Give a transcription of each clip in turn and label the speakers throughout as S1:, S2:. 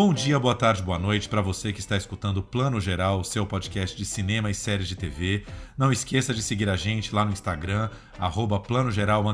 S1: Bom dia, boa tarde, boa noite para você que está escutando Plano Geral, seu podcast de cinema e séries de TV. Não esqueça de seguir a gente lá no Instagram, arroba Plano Geral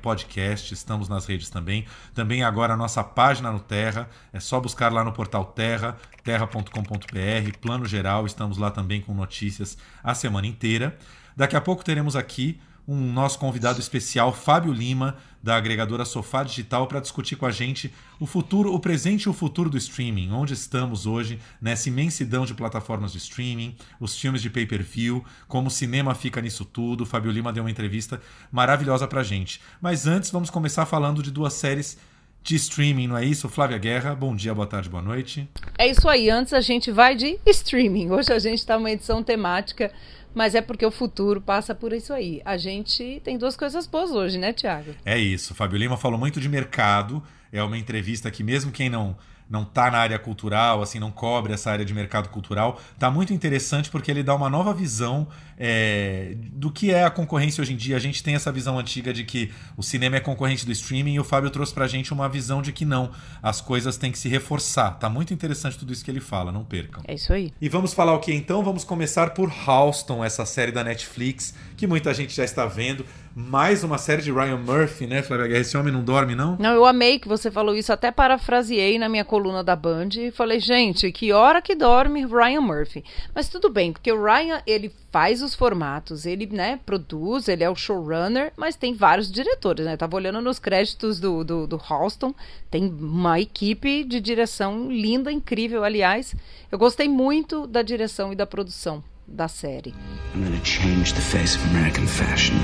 S1: Podcast. Estamos nas redes também. Também agora a nossa página no Terra. É só buscar lá no portal Terra, terra.com.br, Plano Geral. Estamos lá também com notícias a semana inteira. Daqui a pouco teremos aqui um nosso convidado especial, Fábio Lima, da agregadora Sofá Digital, para discutir com a gente o futuro, o presente e o futuro do streaming, onde estamos hoje nessa imensidão de plataformas de streaming, os filmes de pay-per-view, como o cinema fica nisso tudo. Fábio Lima deu uma entrevista maravilhosa para a gente. Mas antes, vamos começar falando de duas séries de streaming, não é isso? Flávia Guerra, bom dia, boa tarde, boa noite.
S2: É isso aí, antes a gente vai de streaming. Hoje a gente está uma edição temática mas é porque o futuro passa por isso aí. A gente tem duas coisas boas hoje, né, Tiago?
S1: É isso. Fábio Lima falou muito de mercado. É uma entrevista que, mesmo quem não não está na área cultural, assim, não cobre essa área de mercado cultural, tá muito interessante porque ele dá uma nova visão é, do que é a concorrência hoje em dia. A gente tem essa visão antiga de que o cinema é concorrente do streaming e o Fábio trouxe pra gente uma visão de que não, as coisas têm que se reforçar. Tá muito interessante tudo isso que ele fala, não percam.
S2: É isso aí.
S1: E vamos falar o que então? Vamos começar por Halston, essa série da Netflix, que muita gente já está vendo. Mais uma série de Ryan Murphy, né, Flávia Guerra? Esse homem não dorme, não?
S2: Não, eu amei que você falou isso, até parafraseei na minha coluna da Band e falei, gente, que hora que dorme Ryan Murphy. Mas tudo bem, porque o Ryan, ele faz os formatos, ele, né, produz, ele é o showrunner, mas tem vários diretores, né? Tava olhando nos créditos do, do, do Halston, tem uma equipe de direção linda, incrível, aliás. Eu gostei muito da direção e da produção da série. I'm gonna change the face of American fashion.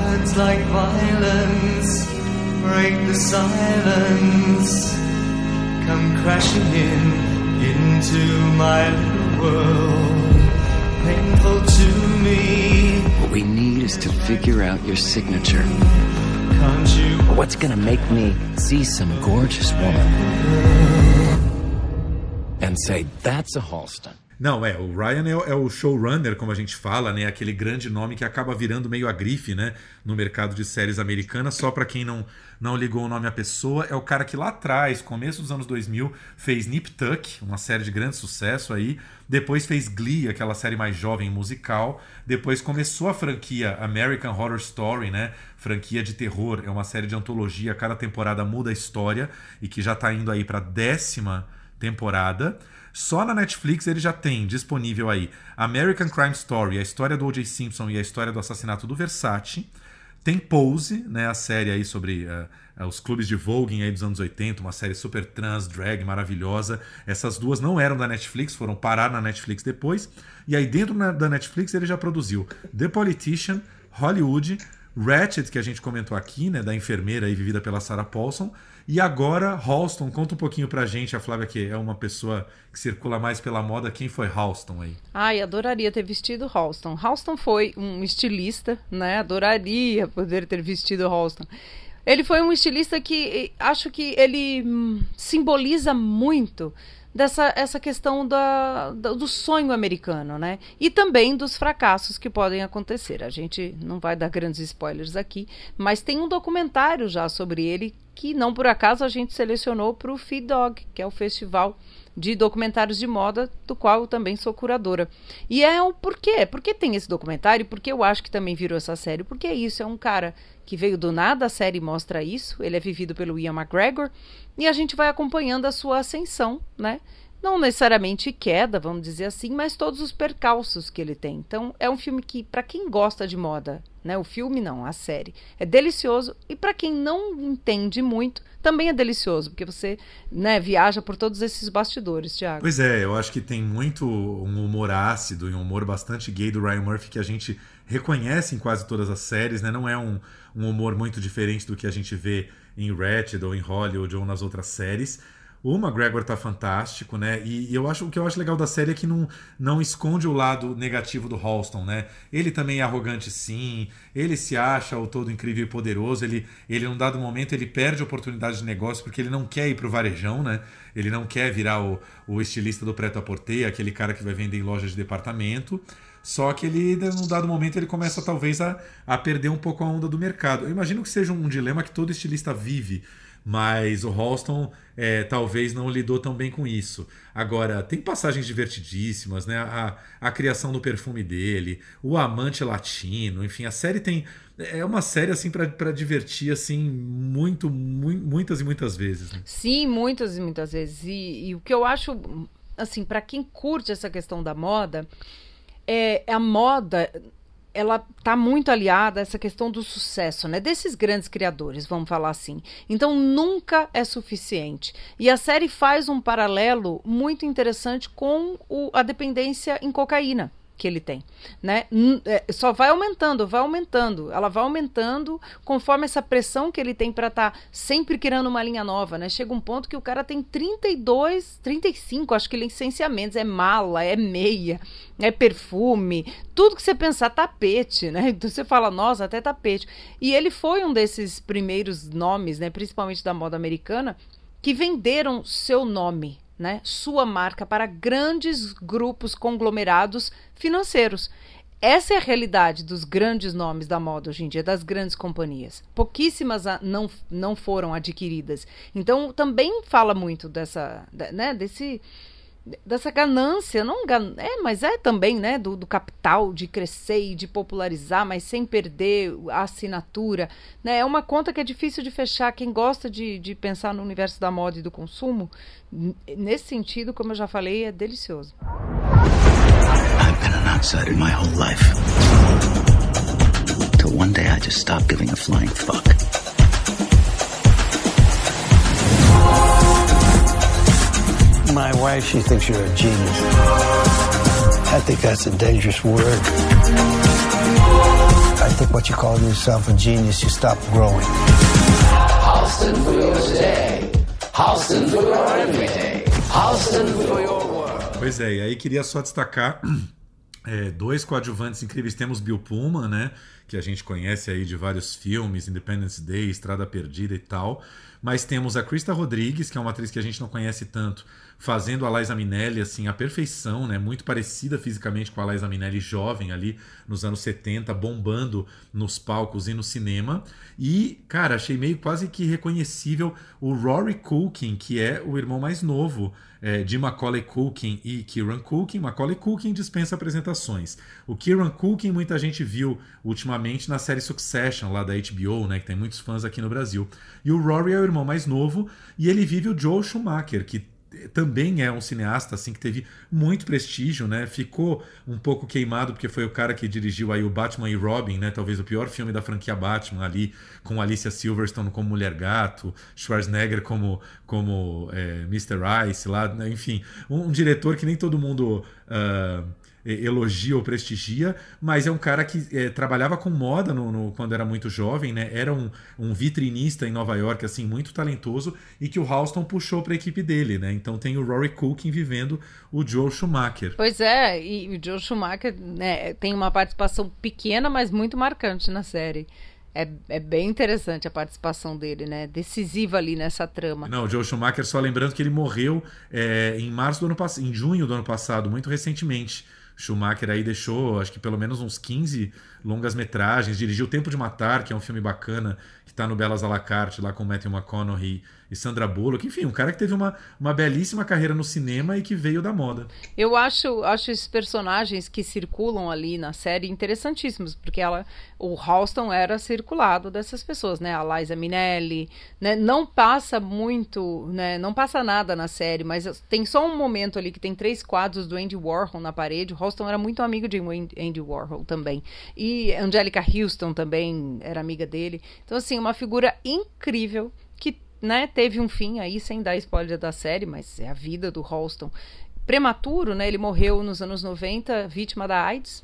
S2: Words like violence break the silence, come crashing in into my little world. Painful to me. What we need is to figure out your signature. Can't you? What's gonna make me see some gorgeous woman
S1: and say, that's a Halston? Não, é, o Ryan é, é, o showrunner, como a gente fala, né? Aquele grande nome que acaba virando meio a grife, né? No mercado de séries americanas. Só para quem não, não ligou o nome à pessoa, é o cara que lá atrás, começo dos anos 2000, fez Nip Tuck, uma série de grande sucesso aí. Depois fez Glee, aquela série mais jovem musical. Depois começou a franquia American Horror Story, né? Franquia de terror. É uma série de antologia, cada temporada muda a história e que já tá indo aí para décima temporada. Só na Netflix ele já tem disponível aí American Crime Story, a história do O.J. Simpson e a história do assassinato do Versace. Tem Pose, né, a série aí sobre uh, os clubes de voguing aí dos anos 80, uma série super trans, drag, maravilhosa. Essas duas não eram da Netflix, foram parar na Netflix depois. E aí dentro na, da Netflix ele já produziu The Politician, Hollywood, Ratchet, que a gente comentou aqui, né, da enfermeira aí vivida pela Sarah Paulson, e agora, Halston, conta um pouquinho pra gente, a Flávia, que é uma pessoa que circula mais pela moda, quem foi Halston aí?
S2: Ai, adoraria ter vestido Halston. Halston foi um estilista, né? Adoraria poder ter vestido Halston. Ele foi um estilista que acho que ele hum, simboliza muito dessa essa questão da, do sonho americano, né? E também dos fracassos que podem acontecer. A gente não vai dar grandes spoilers aqui, mas tem um documentário já sobre ele que não por acaso a gente selecionou para o Feed Dog, que é o festival de documentários de moda, do qual eu também sou curadora. E é o porquê? Por que tem esse documentário? Porque eu acho que também virou essa série. Porque é isso, é um cara que veio do nada, a série mostra isso. Ele é vivido pelo Ian McGregor e a gente vai acompanhando a sua ascensão, né? Não necessariamente queda, vamos dizer assim, mas todos os percalços que ele tem. Então, é um filme que, para quem gosta de moda, né? O filme não, a série, é delicioso. E para quem não entende muito, também é delicioso, porque você né, viaja por todos esses bastidores, Thiago.
S1: Pois é, eu acho que tem muito um humor ácido e um humor bastante gay do Ryan Murphy que a gente reconhece em quase todas as séries, né? Não é um, um humor muito diferente do que a gente vê em Ratched ou em Hollywood ou nas outras séries. O McGregor tá fantástico, né? E, eu acho o que eu acho legal da série é que não, não esconde o lado negativo do Halston, né? Ele também é arrogante, sim. Ele se acha o todo incrível e poderoso. Ele, ele num dado momento, ele perde oportunidade de negócio porque ele não quer ir pro varejão, né? Ele não quer virar o, o estilista do preto a porter, aquele cara que vai vender em lojas de departamento. Só que ele, num dado momento, ele começa talvez a, a perder um pouco a onda do mercado. Eu imagino que seja um dilema que todo estilista vive mas o Halston é, talvez não lidou tão bem com isso. Agora, tem passagens divertidíssimas, né? A, a criação do perfume dele, o amante latino, enfim, a série tem. É uma série assim para divertir assim muito, mu muitas e muitas vezes. Né?
S2: Sim, muitas e muitas vezes. E, e o que eu acho assim para quem curte essa questão da moda é a moda ela está muito aliada a essa questão do sucesso, né? Desses grandes criadores, vamos falar assim. Então nunca é suficiente. E a série faz um paralelo muito interessante com o, a dependência em cocaína que ele tem, né? É, só vai aumentando, vai aumentando. Ela vai aumentando conforme essa pressão que ele tem para estar tá sempre criando uma linha nova, né? Chega um ponto que o cara tem 32, 35, acho que licenciamentos, é mala, é meia, é perfume, tudo que você pensar tapete, né? Então você fala, nossa, até tapete. E ele foi um desses primeiros nomes, né, principalmente da moda americana, que venderam seu nome né, sua marca para grandes grupos conglomerados financeiros. Essa é a realidade dos grandes nomes da moda hoje em dia, das grandes companhias. Pouquíssimas não, não foram adquiridas. Então também fala muito dessa, né, desse dessa ganância, não gan... é, mas é também, né, do, do, capital de crescer e de popularizar, mas sem perder a assinatura, né? É uma conta que é difícil de fechar. Quem gosta de, de pensar no universo da moda e do consumo, nesse sentido, como eu já falei, é delicioso. I've been an outsider my whole life. Till one day I just stopped giving a flying fuck. My she thinks you're a genius. I think that's a dangerous word. I think what you call yourself a genius, you stop growing. Halston for your today. Halston for your everyday. Halston for your world. Pois é, e aí queria só destacar é, dois coadjuvantes incríveis. Temos Bill Pullman, né? Que a gente conhece aí de vários filmes, Independence Day, Estrada Perdida e tal. Mas temos a Krista Rodrigues, que é uma atriz que a gente não conhece tanto, fazendo a Liza Minnelli assim, a perfeição, né? Muito parecida fisicamente com a Liza Minnelli jovem ali nos anos 70, bombando nos palcos e no cinema. E, cara, achei meio quase que reconhecível o Rory Culkin, que é o irmão mais novo é, de Macaulay Culkin e Kieran Culkin. Macaulay Culkin dispensa apresentações. O Kieran Culkin muita gente viu ultimamente na série Succession, lá da HBO, né, que tem muitos fãs aqui no Brasil. E o Rory é o irmão mais novo e ele vive o Joel Schumacher, que também é um cineasta assim que teve muito prestígio, né? Ficou um pouco queimado porque foi o cara que dirigiu aí o Batman e Robin, né? Talvez o pior filme da franquia Batman ali, com Alicia Silverstone como Mulher Gato, Schwarzenegger como como é, Mr. Ice lá, né? enfim, um, um, diretor que nem todo mundo uh, elogia ou prestigia, mas é um cara que é, trabalhava com moda no, no, quando era muito jovem, né? Era um, um, vitrinista em Nova York, assim, muito talentoso, e que o Halston puxou para a equipe dele, né? Então tem o Rory Culkin vivendo o Joe Schumacher. Pois é, e o Joe Schumacher né, tem uma participação pequena, mas muito marcante na série. É, é, bem interessante a participação dele, né? Decisiva ali nessa trama. Não, o Joe Schumacher, só lembrando que ele morreu é, em março do ano passado, em junho do ano passado, muito recentemente. Schumacher aí deixou, acho que pelo menos uns 15 longas metragens, dirigiu O Tempo de Matar, que é um filme bacana, que está no Belas à la carte, lá com Matthew McConaughey e Sandra Bullock. Enfim, um cara que teve uma, uma belíssima carreira no cinema e que veio da moda. Eu acho, acho esses personagens que circulam ali na série interessantíssimos, porque ela, o Halston era circulado dessas pessoas, né? A Liza Minnelli, né? Não passa muito, né? Não passa nada na série, mas tem só um momento ali que tem três quadros do Andy Warhol na parede. O Halston era muito amigo de Andy Warhol também. E Angelica Houston também era amiga dele. Então, assim, uma figura incrível né, teve um fim aí, sem dar spoiler da série, mas é a vida do Halston. Prematuro, né? Ele morreu nos anos 90, vítima da AIDS.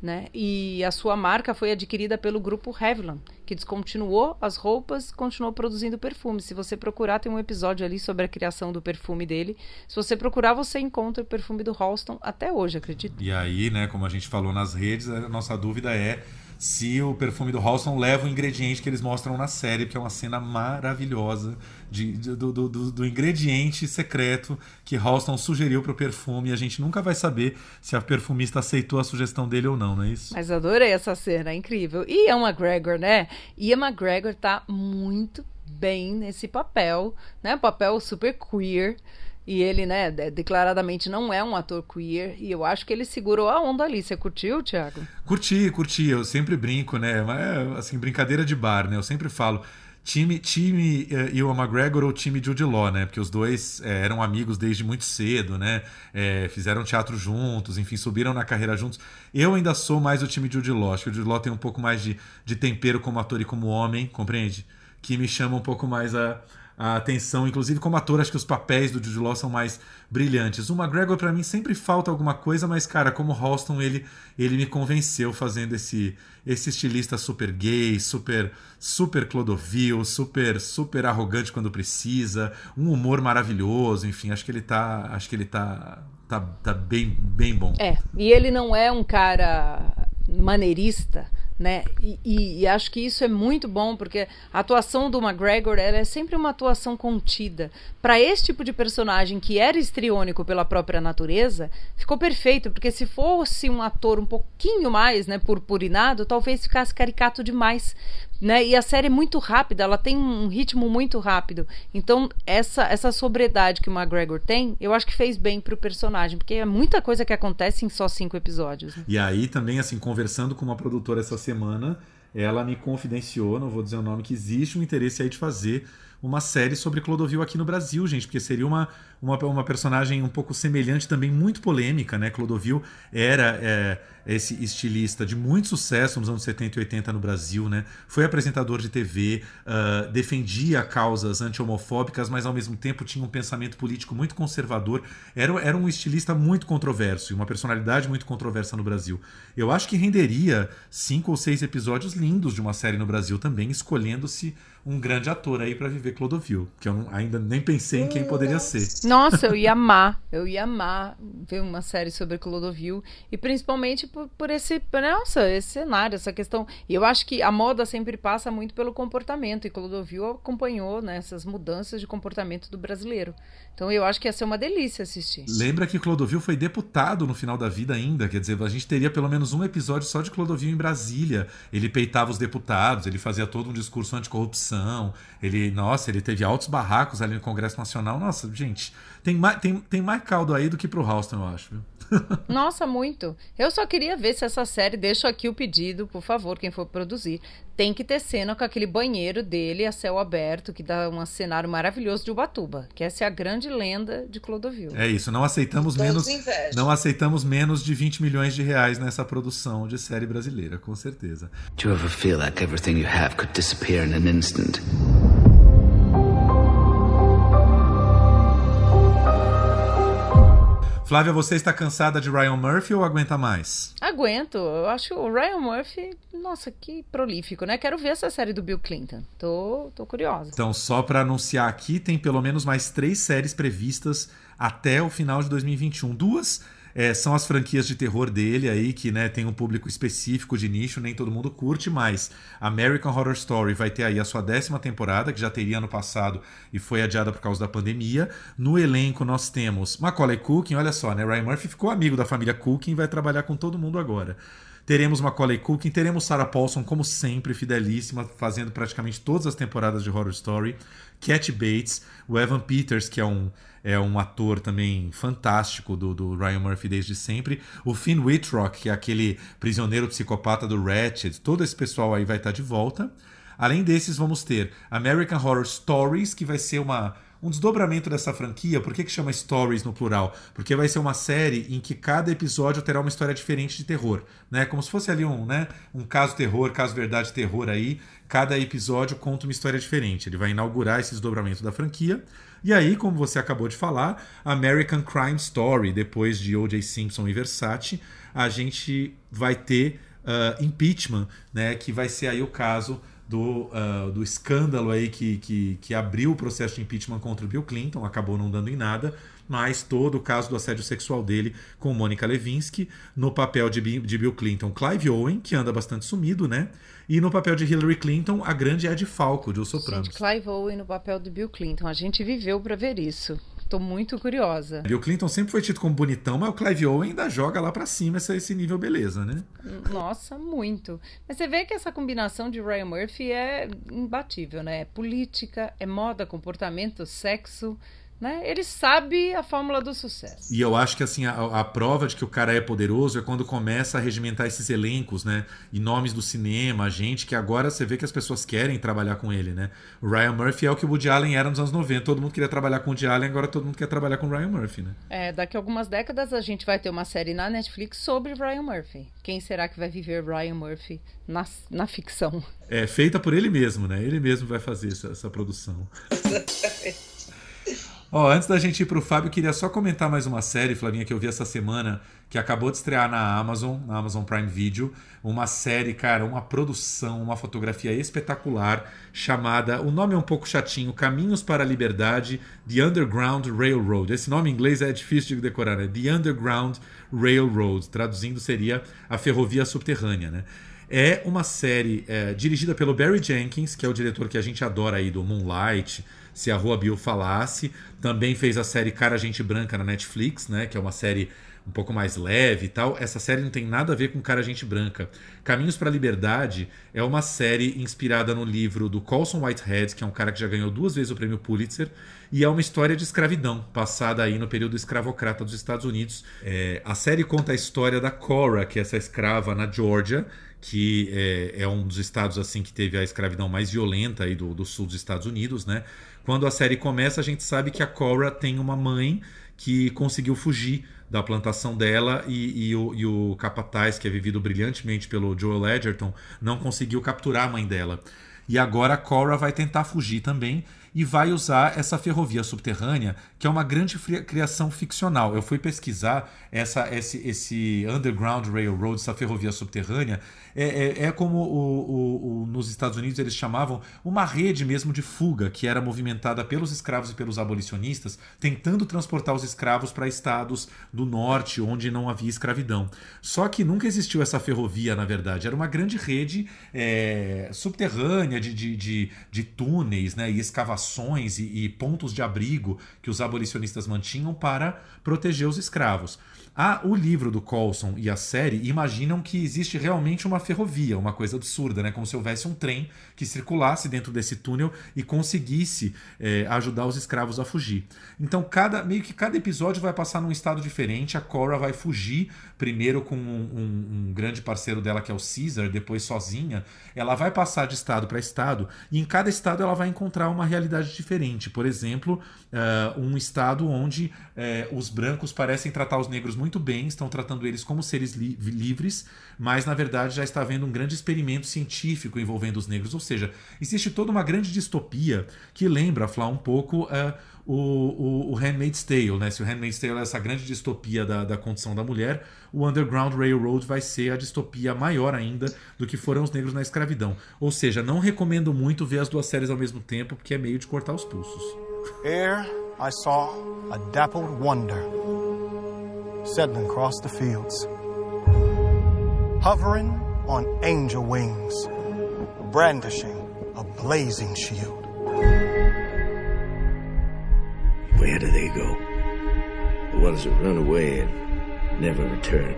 S2: né? E a sua marca foi adquirida pelo grupo Revlon, que descontinuou as roupas, continuou produzindo perfume. Se você procurar, tem um episódio ali sobre a criação do perfume dele. Se você procurar, você encontra o perfume do Halston até hoje, acredito.
S1: E aí, né, como a gente falou nas redes, a nossa dúvida é se o perfume do Halston leva o ingrediente que eles mostram na série, que é uma cena maravilhosa de, de do, do, do, ingrediente secreto que Halston sugeriu para o perfume. A gente nunca vai saber se a perfumista aceitou a sugestão dele ou não, não é isso?
S2: Mas adorei essa cena, é incrível. E Ian McGregor, né? Ian McGregor tá muito bem nesse papel, né? Papel super queer. E ele, né, declaradamente não é um ator queer. E eu acho que ele segurou a onda ali. Você curtiu, Thiago?
S1: Curti, curti. Eu sempre brinco, né? Mas, assim, brincadeira de bar, né? Eu sempre falo. Time, time uh, Ewan McGregor ou time Jude Law, né? Porque os dois uh, eram amigos desde muito cedo, né? Uh, fizeram teatro juntos, enfim, subiram na carreira juntos. Eu ainda sou mais o time Jude Law. Acho que o Jude Law tem um pouco mais de, de tempero como ator e como homem, compreende? Que me chama um pouco mais a, a atenção, inclusive como ator, acho que os papéis do Jude Law são mais brilhantes. O McGregor para mim sempre falta alguma coisa, mas cara, como Halston ele ele me convenceu fazendo esse esse estilista super gay, super super Clodovil, super super arrogante quando precisa, um humor maravilhoso, enfim, acho que ele tá acho que ele tá tá, tá bem bem bom.
S2: É, e ele não é um cara maneirista né? E, e, e, acho que isso é muito bom porque a atuação do McGregor é sempre uma atuação contida. Para esse tipo de personagem que era estriônico pela própria natureza, ficou perfeito, porque se fosse um ator um pouquinho mais, né, purpurinado, talvez ficasse caricato demais né? E a série é muito rápida, ela tem um ritmo muito rápido. Então, essa essa sobriedade que o McGregor tem, eu acho que fez bem pro personagem, porque é muita coisa que acontece em só cinco episódios. Né?
S1: E aí também, assim, conversando com uma produtora essa semana, ela me confidenciou, não vou dizer o nome, que existe um interesse aí de fazer uma série sobre Clodovil aqui no Brasil, gente, porque seria uma, uma, uma personagem um pouco semelhante, também muito polêmica, né? Clodovil era é, esse estilista de muito sucesso nos anos 70 e 80 no Brasil, né? Foi apresentador de TV, uh, defendia causas anti-homofóbicas, mas ao mesmo tempo tinha um pensamento político muito conservador. Era, era um estilista muito controverso e uma personalidade muito controversa no Brasil. Eu acho que renderia cinco ou seis episódios lindos de uma série no Brasil também, escolhendo-se um grande ator aí para viver Clodovil, que eu não, ainda nem pensei em quem poderia ser.
S2: Nossa, eu ia amar, eu ia amar ver uma série sobre Clodovil e principalmente por, por esse, nossa, esse cenário, essa questão. E eu acho que a moda sempre passa muito pelo comportamento e Clodovil acompanhou né, essas mudanças de comportamento do brasileiro. Então eu acho que ia ser uma delícia assistir.
S1: Lembra que Clodovil foi deputado no final da vida ainda, quer dizer, a gente teria pelo menos um episódio só de Clodovil em Brasília. Ele peitava os deputados, ele fazia todo um discurso anticorrupção, ele, nossa, ele teve altos barracos ali no Congresso Nacional. Nossa, gente, tem mais, tem, tem mais caldo aí do que pro Halston, eu acho, viu?
S2: Nossa, muito. Eu só queria ver se essa série, deixo aqui o pedido, por favor, quem for produzir, tem que ter cena com aquele banheiro dele a céu aberto, que dá um cenário maravilhoso de Ubatuba, que essa é a grande lenda de Clodovil.
S1: É isso, não aceitamos menos não aceitamos menos de 20 milhões de reais nessa produção de série brasileira, com certeza. Do you ever feel like everything you have could disappear in an instant? Flávia, você está cansada de Ryan Murphy ou aguenta mais?
S2: Aguento. Eu acho o Ryan Murphy, nossa, que prolífico, né? Quero ver essa série do Bill Clinton. Tô, tô curiosa.
S1: Então, só para anunciar aqui, tem pelo menos mais três séries previstas até o final de 2021. Duas é, são as franquias de terror dele aí, que né, tem um público específico de nicho, nem todo mundo curte, mas American Horror Story vai ter aí a sua décima temporada, que já teria ano passado e foi adiada por causa da pandemia. No elenco nós temos Macaulay Culkin, olha só, né? Ryan Murphy ficou amigo da família Culkin e vai trabalhar com todo mundo agora. Teremos Macaulay Culkin, teremos Sarah Paulson, como sempre, fidelíssima, fazendo praticamente todas as temporadas de Horror Story. Cat Bates, o Evan Peters, que é um é um ator também fantástico do, do Ryan Murphy desde sempre. O Finn Wittrock, que é aquele prisioneiro psicopata do Ratchet, todo esse pessoal aí vai estar de volta. Além desses, vamos ter American Horror Stories, que vai ser uma, um desdobramento dessa franquia. Por que, que chama Stories no plural? Porque vai ser uma série em que cada episódio terá uma história diferente de terror, né? Como se fosse ali um, né, um caso terror, caso verdade terror aí. Cada episódio conta uma história diferente. Ele vai inaugurar esse desdobramento da franquia. E aí, como você acabou de falar, American Crime Story, depois de O.J. Simpson e Versace, a gente vai ter uh, Impeachment, né? Que vai ser aí o caso do, uh, do escândalo aí que, que, que abriu o processo de impeachment contra o Bill Clinton, acabou não dando em nada, mas todo o caso do assédio sexual dele com Mônica Levinsky, no papel de, de Bill Clinton, Clive Owen, que anda bastante sumido, né? E no papel de Hillary Clinton, a grande Ed Falco, de Os Sopranos.
S2: Gente, Clive Owen no papel de Bill Clinton, a gente viveu para ver isso. Tô muito curiosa.
S1: Bill Clinton sempre foi tido como bonitão, mas o Clive Owen ainda joga lá para cima esse, esse nível beleza, né?
S2: Nossa, muito. Mas você vê que essa combinação de Ryan Murphy é imbatível, né? É política, é moda, comportamento, sexo. Né? Ele sabe a fórmula do sucesso.
S1: E eu acho que assim a, a, prova de que o cara é poderoso é quando começa a regimentar esses elencos, né? E nomes do cinema, gente que agora você vê que as pessoas querem trabalhar com ele, né? O Ryan Murphy é o que o Woody Allen era nos anos 90. Todo mundo queria trabalhar com o Woody Allen, agora todo mundo quer trabalhar com o Ryan Murphy, né?
S2: É, daqui a algumas décadas a gente vai ter uma série na Netflix sobre Ryan Murphy. Quem será que vai viver Ryan Murphy na, na ficção?
S1: É feita por ele mesmo, né? Ele mesmo vai fazer essa, essa produção. Ó, antes da gente ir pro Fábio, queria só comentar mais uma série, Flavinha, que eu vi essa semana, que acabou de estrear na Amazon, na Amazon Prime Video. Uma série, cara, uma produção, uma fotografia espetacular, chamada. O nome é um pouco chatinho: Caminhos para a Liberdade, The Underground Railroad. Esse nome em inglês é difícil de decorar, né? The Underground Railroad. Traduzindo seria a ferrovia subterrânea, né? É uma série é, dirigida pelo Barry Jenkins, que é o diretor que a gente adora aí do Moonlight se a Rua Bill falasse. Também fez a série Cara Gente Branca na Netflix, né? Que é uma série um pouco mais leve e tal. Essa série não tem nada a ver com Cara Gente Branca. Caminhos para a Liberdade é uma série inspirada no livro do Colson Whitehead, que é um cara que já ganhou duas vezes o prêmio Pulitzer, e é uma história de escravidão, passada aí no período escravocrata dos Estados Unidos. É, a série conta a história da Cora, que é essa escrava na Georgia, que é, é, um dos estados assim que teve a escravidão mais violenta aí do, do sul dos Estados Unidos, né? Quando a série começa, a gente sabe que a Cora tem uma mãe que conseguiu fugir da plantação dela e, e, o, e, o, capataz, que é vivido brilhantemente pelo Joel Edgerton, não conseguiu capturar a mãe dela. E agora a Cora vai tentar fugir também e vai usar essa ferrovia subterrânea, que é uma grande criação ficcional. Eu fui pesquisar essa, esse, esse Underground Railroad, essa ferrovia subterrânea, é, é, é como o, o, o, nos Estados Unidos eles chamavam uma rede mesmo de fuga, que era movimentada pelos escravos e pelos abolicionistas, tentando transportar os escravos para estados do norte, onde não havia escravidão. Só que nunca existiu essa ferrovia, na verdade. Era uma grande rede é, subterrânea de, de, de, de, túneis né, e escavações e, e pontos de abrigo que os abolicionistas mantinham para proteger os escravos. Ah, o livro do Colson e a série imaginam que existe realmente uma ferrovia, uma coisa absurda, né? Como se houvesse um trem que circulasse dentro desse túnel e conseguisse é, ajudar os escravos a fugir. Então, cada meio que cada episódio vai passar num estado diferente. A Cora vai fugir primeiro com um, um, um grande parceiro dela que é o Caesar, depois sozinha. Ela vai passar de estado para estado e em cada estado ela vai encontrar uma realidade diferente. Por exemplo, uh, um estado onde uh, os brancos parecem tratar os negros muito bem, estão tratando eles como seres li livres, mas na verdade já está havendo um grande experimento científico envolvendo os negros. Ou seja, existe toda uma grande distopia que lembra, Flá, um pouco uh, o, o, o Handmaid's Tale. Né? Se o Handmaid's Tale é essa grande distopia da, da condição da mulher, o Underground Railroad vai ser a distopia maior ainda do que foram os negros na escravidão. Ou seja, não recomendo muito ver as duas séries ao mesmo tempo, porque é meio de cortar os pulsos. Here I saw a dappled wonder. settling across the fields, hovering on angel wings, brandishing a blazing shield. Where do they go? The ones that run away and never return.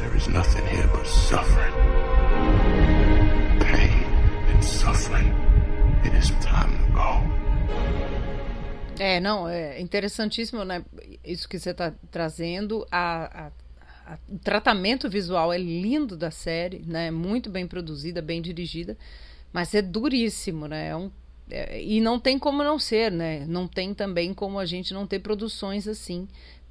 S1: There is nothing here but suffering, pain, and suffering. It is time to go. É, não, é interessantíssimo, né? Isso que você está trazendo. A, a, a, o tratamento visual é lindo da série, né? Muito bem produzida, bem dirigida, mas é duríssimo, né? É um
S2: é, e não tem como não ser, né? Não tem também como a gente não ter produções assim,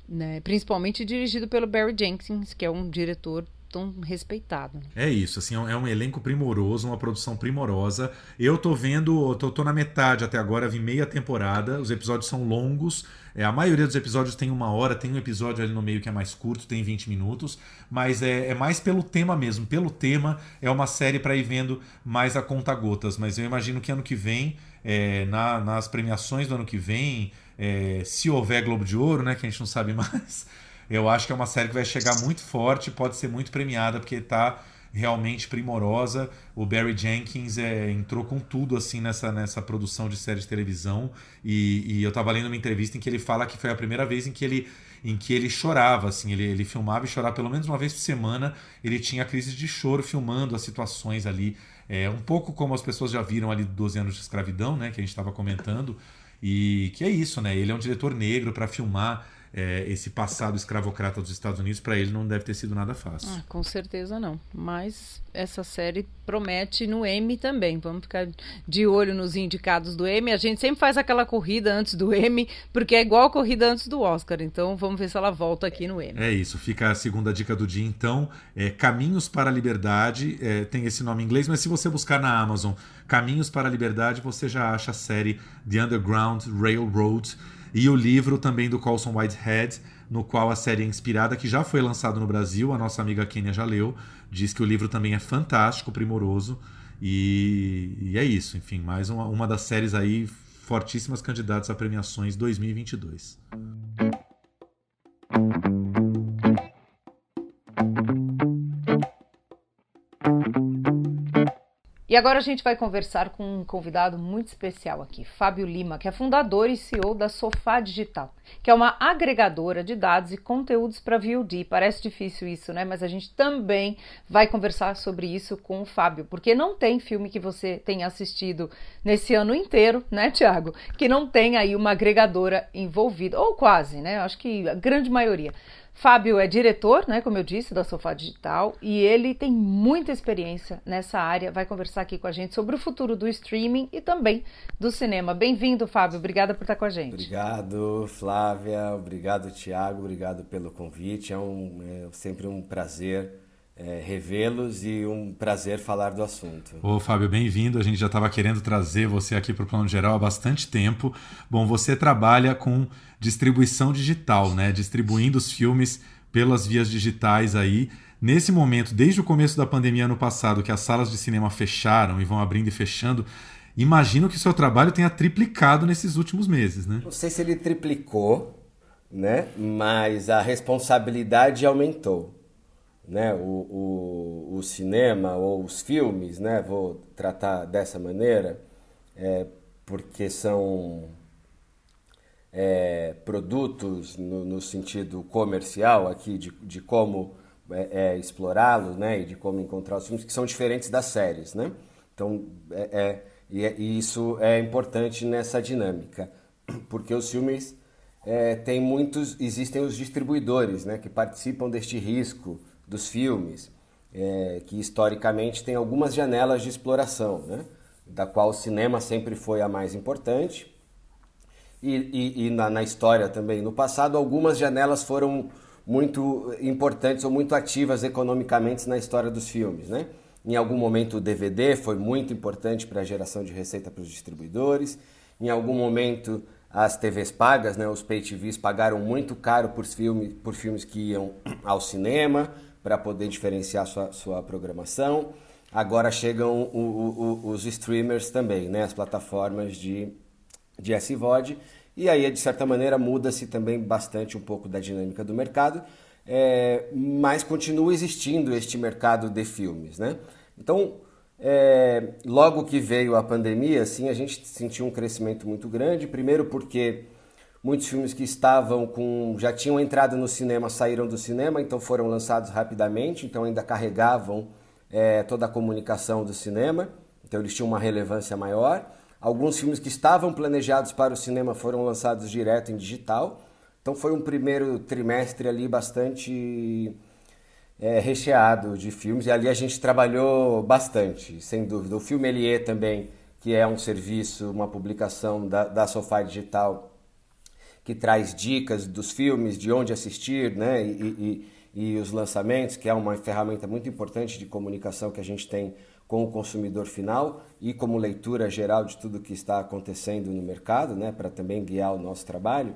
S2: né? Principalmente dirigido pelo Barry Jenkins, que é um diretor tão respeitado.
S1: É isso, assim, é um é elenco primoroso, uma produção primorosa. Eu tô vendo, tô, tô na metade até agora, vi meia temporada, os episódios são longos. É, a maioria dos episódios tem uma hora, tem um episódio ali no meio que é mais curto, tem 20 minutos, mas é, é mais pelo tema mesmo. Pelo tema, é uma série para ir vendo mais a conta gotas. Mas eu imagino que ano que vem, é, na, nas premiações do ano que vem, é, se houver Globo de Ouro, né, que a gente não sabe mais eu acho que é uma série que vai chegar muito forte, pode ser muito premiada, porque está realmente primorosa. O Barry Jenkins é, entrou com tudo assim nessa, nessa produção de série de televisão. E, e eu estava lendo uma entrevista em que ele fala que foi a primeira vez em que ele em que ele chorava, assim, ele, ele filmava e chorava pelo menos uma vez por semana. Ele tinha crise de choro filmando as situações ali, é, um pouco como as pessoas já viram ali 12 anos de escravidão, né, que a gente estava comentando. E que é isso, né? Ele é um diretor negro para filmar é, esse passado escravocrata dos Estados Unidos, para ele não deve ter sido nada fácil.
S2: Ah, com certeza não. Mas essa série promete no M também. Vamos ficar de olho nos indicados do M. A gente sempre faz aquela corrida antes do M, porque é igual a corrida antes do Oscar. Então vamos ver se ela volta aqui no M.
S1: É isso. Fica a segunda dica do dia, então. É Caminhos para a Liberdade. É, tem esse nome em inglês, mas se você buscar na Amazon Caminhos para a Liberdade, você já acha a série The Underground Railroad e o livro também do Colson Whitehead, no qual a série é inspirada, que já foi lançado no Brasil, a nossa amiga Kenia já leu, diz que o livro também é fantástico, primoroso, e, e é isso, enfim, mais uma, uma das séries aí fortíssimas candidatas a premiações 2022.
S2: E agora a gente vai conversar com um convidado muito especial aqui, Fábio Lima, que é fundador e CEO da Sofá Digital, que é uma agregadora de dados e conteúdos para VOD. Parece difícil isso, né? Mas a gente também vai conversar sobre isso com o Fábio, porque não tem filme que você tenha assistido nesse ano inteiro, né, Tiago? Que não tem aí uma agregadora envolvida, ou quase, né? Acho que a grande maioria. Fábio é diretor, né, como eu disse, da Sofá Digital e ele tem muita experiência nessa área. Vai conversar aqui com a gente sobre o futuro do streaming e também do cinema. Bem-vindo, Fábio. Obrigada por estar com a gente.
S3: Obrigado, Flávia. Obrigado, Tiago. Obrigado pelo convite. É, um, é sempre um prazer é, revê-los e um prazer falar do assunto.
S1: Ô, Fábio, bem-vindo. A gente já estava querendo trazer você aqui para o Plano Geral há bastante tempo. Bom, você trabalha com distribuição digital, né? Distribuindo os filmes pelas vias digitais aí. Nesse momento, desde o começo da pandemia ano passado, que as salas de cinema fecharam e vão abrindo e fechando, imagino que o seu trabalho tenha triplicado nesses últimos meses, né?
S3: Não sei se ele triplicou, né? Mas a responsabilidade aumentou. Né? O, o, o cinema ou os filmes, né? Vou tratar dessa maneira, é, porque são é, produtos no, no, sentido comercial aqui de, de como é, é, explorá-los, né, e de como encontrar os filmes que são diferentes das séries, né? Então, é, é e, é, e, isso é importante nessa dinâmica, porque os filmes é, tem muitos, existem os distribuidores, né, que participam deste risco dos filmes, é, que historicamente tem algumas janelas de exploração, né, da qual o cinema sempre foi a mais importante e, e, e na, na, história também. No passado, algumas janelas foram muito importantes ou muito ativas economicamente na história dos filmes, né? Em algum momento o DVD foi muito importante para a geração de receita para os distribuidores. Em algum momento as TVs pagas, né, os pay TVs pagaram muito caro por filmes, por filmes que iam ao cinema para poder diferenciar sua, sua programação. Agora chegam o, o, o, os streamers também, né, as plataformas de de SVOD, e aí, de certa maneira, muda-se também bastante um pouco da dinâmica do mercado, é, mas continua existindo este mercado de filmes. Né? Então, é, logo que veio a pandemia, assim, a gente sentiu um crescimento muito grande, primeiro porque muitos filmes que estavam com já tinham entrado no cinema saíram do cinema, então foram lançados rapidamente, então ainda carregavam é, toda a comunicação do cinema, então eles tinham uma relevância maior. Alguns filmes que estavam planejados para o cinema foram lançados direto em digital. Então foi um primeiro trimestre ali bastante é, recheado de filmes. E ali a gente trabalhou bastante, sem dúvida. O filme Elie também que é um serviço, uma publicação da, da Sofá Digital que traz dicas dos filmes, de onde assistir, né? E, e, e, os lançamentos, que é uma ferramenta muito importante de comunicação que a gente tem com o consumidor final e como leitura geral de tudo que está acontecendo no mercado, né? Para também guiar o nosso trabalho.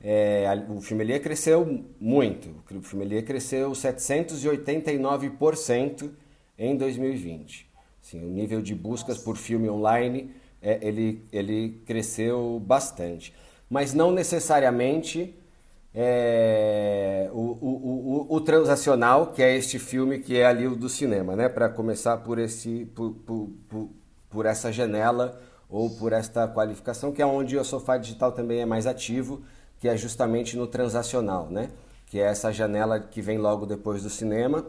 S3: É, o Filmelier cresceu muito. O Filmelier cresceu 789% em 2020. Assim, o nível de buscas por filme online é, ele, ele cresceu bastante. Mas não necessariamente é, o, o, o, o, transacional, que é este filme que é ali o do cinema, né? Para começar por, esse, por, por, por, por essa janela ou por esta qualificação, que é onde o sofá digital também é mais ativo que é justamente no transacional, né? que é essa janela que vem logo depois do cinema,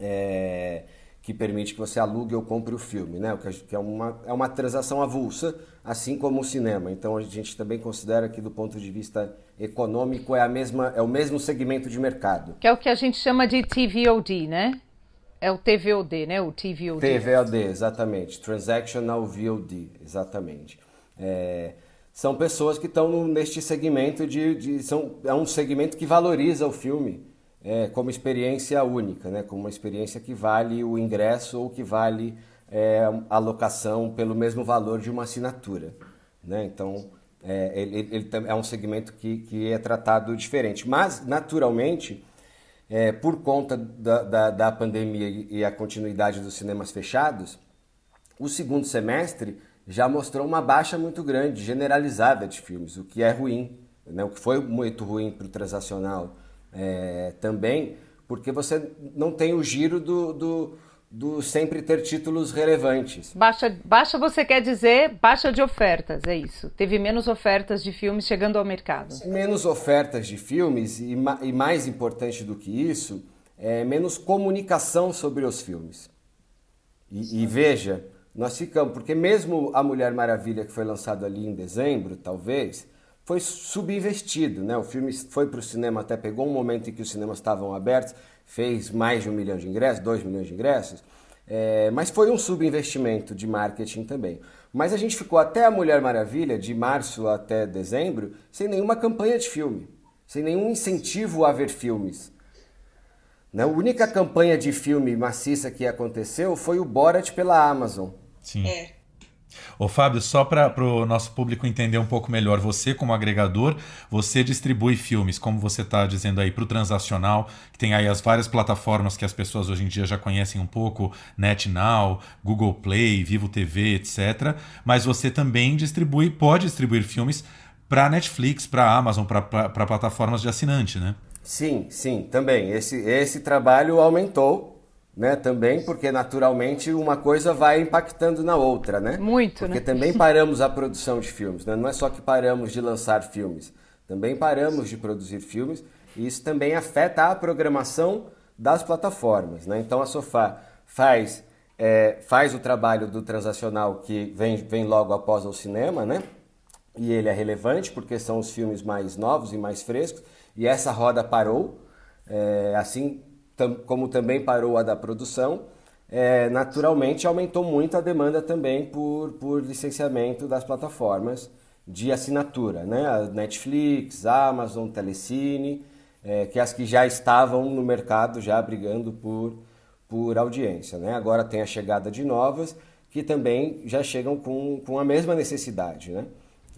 S3: é, que permite que você alugue ou compre o filme, né? que é uma, é uma transação avulsa, assim como o cinema. Então a gente também considera que do ponto de vista econômico é, a mesma, é o mesmo segmento de mercado.
S2: Que é o que a gente chama de TVOD, né? É o TVOD, né? O TVOD.
S3: TVOD, exatamente. Transactional VOD, exatamente. É, são pessoas que estão neste segmento de, de, são, é um segmento que valoriza o filme é, como experiência única, né? como uma experiência que vale o ingresso ou que vale é, a locação pelo mesmo valor de uma assinatura. Né? Então, é, ele, ele, é um segmento que, que é tratado diferente. Mas, naturalmente, é, por conta da, da, da pandemia e a continuidade dos cinemas fechados, o segundo semestre já mostrou uma baixa muito grande, generalizada de filmes, o que é ruim, né? o que foi muito ruim para o transacional é, também, porque você não tem o giro do, do, do, sempre ter títulos relevantes.
S2: Baixa, baixa você quer dizer baixa de ofertas, é isso. Teve menos ofertas de filmes chegando ao mercado.
S3: Menos ofertas de filmes e, e mais importante do que isso, é menos comunicação sobre os filmes. E, e veja, nós ficamos, porque mesmo a Mulher Maravilha, que foi lançado ali em dezembro, talvez, foi subinvestido, né? O filme foi para o cinema, até pegou um momento em que os cinemas estavam abertos, fez mais de um milhão de ingressos, dois milhões de ingressos, é, mas foi um subinvestimento de marketing também. Mas a gente ficou até a Mulher Maravilha, de março até dezembro, sem nenhuma campanha de filme, sem nenhum incentivo a ver filmes. Né? A única campanha de filme maciça que aconteceu foi o Borat pela Amazon.
S1: Sim. É. Ô Fábio, só para o nosso público entender um pouco melhor, você como agregador, você distribui filmes, como você está dizendo aí, para o transacional, que tem aí as várias plataformas que as pessoas hoje em dia já conhecem um pouco, NetNow, Google Play, Vivo TV, etc. Mas você também distribui, pode distribuir filmes para Netflix, para Amazon, para plataformas de assinante, né?
S3: Sim, sim, também. Esse, esse trabalho aumentou né? Também porque naturalmente uma coisa vai impactando na outra, né?
S2: Muito,
S3: porque
S2: né?
S3: também paramos a produção de filmes, né? Não é só que paramos de lançar filmes, também paramos de produzir filmes e isso também afeta a programação das plataformas, né? Então a Sofá faz é, faz o trabalho do transacional que vem, vem logo após o cinema, né? E ele é relevante porque são os filmes mais novos e mais frescos e essa roda parou, é, assim como também parou a da produção, é, naturalmente aumentou muito a demanda também por, por licenciamento das plataformas de assinatura, né? A Netflix, Amazon, Telecine, é, que as que já estavam no mercado já brigando por, por audiência, né? Agora tem a chegada de novas que também já chegam com, com a mesma necessidade, né?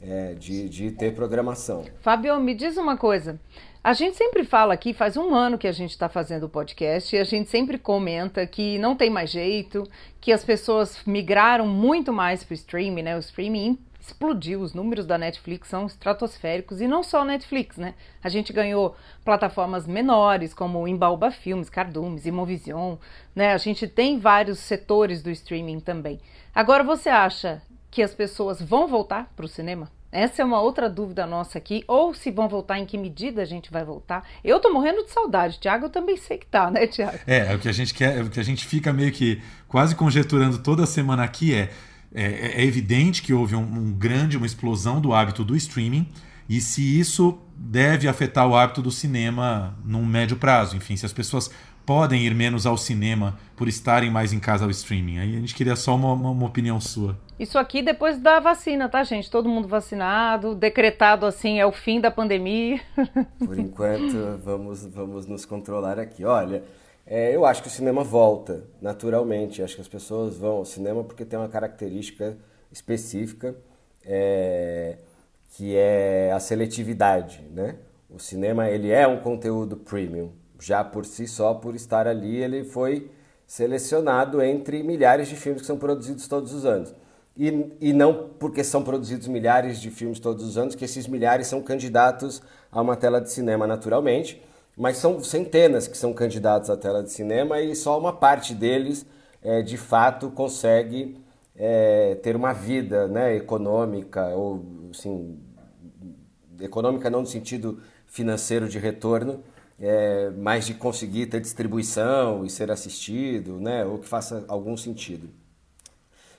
S3: É, de, de ter programação.
S2: Fábio, me diz uma coisa. A gente sempre fala aqui, faz um ano que a gente está fazendo o podcast, e a gente sempre comenta que não tem mais jeito, que as pessoas migraram muito mais para o streaming, né? O streaming explodiu, os números da Netflix são estratosféricos, e não só a Netflix, né? A gente ganhou plataformas menores, como Embaúba Filmes, Cardumes, Imovision, né? A gente tem vários setores do streaming também. Agora, você acha que as pessoas vão voltar para o cinema? Essa é uma outra dúvida nossa aqui. Ou se vão voltar, em que medida a gente vai voltar. Eu tô morrendo de saudade. Tiago, eu também sei que tá, né, Tiago?
S1: É, é o que a gente quer, é o que a gente fica meio que quase conjeturando toda semana aqui é. É, é evidente que houve um, um grande, uma explosão do hábito do streaming, e se isso deve afetar o hábito do cinema num médio prazo. Enfim, se as pessoas podem ir menos ao cinema por estarem mais em casa ao streaming. Aí a gente queria só uma, uma, uma opinião sua.
S2: Isso aqui depois da vacina, tá, gente? Todo mundo vacinado, decretado assim, é o fim da pandemia.
S3: Por enquanto, vamos, vamos nos controlar aqui. Olha, é, eu acho que o cinema volta naturalmente. Acho que as pessoas vão ao cinema porque tem uma característica específica é, que é a seletividade, né? O cinema ele é um conteúdo premium, já por si só, por estar ali, ele foi selecionado entre milhares de filmes que são produzidos todos os anos. E, e não porque são produzidos milhares de filmes todos os anos que esses milhares são candidatos a uma tela de cinema naturalmente, mas são centenas que são candidatos à tela de cinema e só uma parte deles é, de fato consegue é, ter uma vida né, econômica ou assim, econômica não no sentido financeiro de retorno, é, mas de conseguir ter distribuição e ser assistido, né, ou que faça algum sentido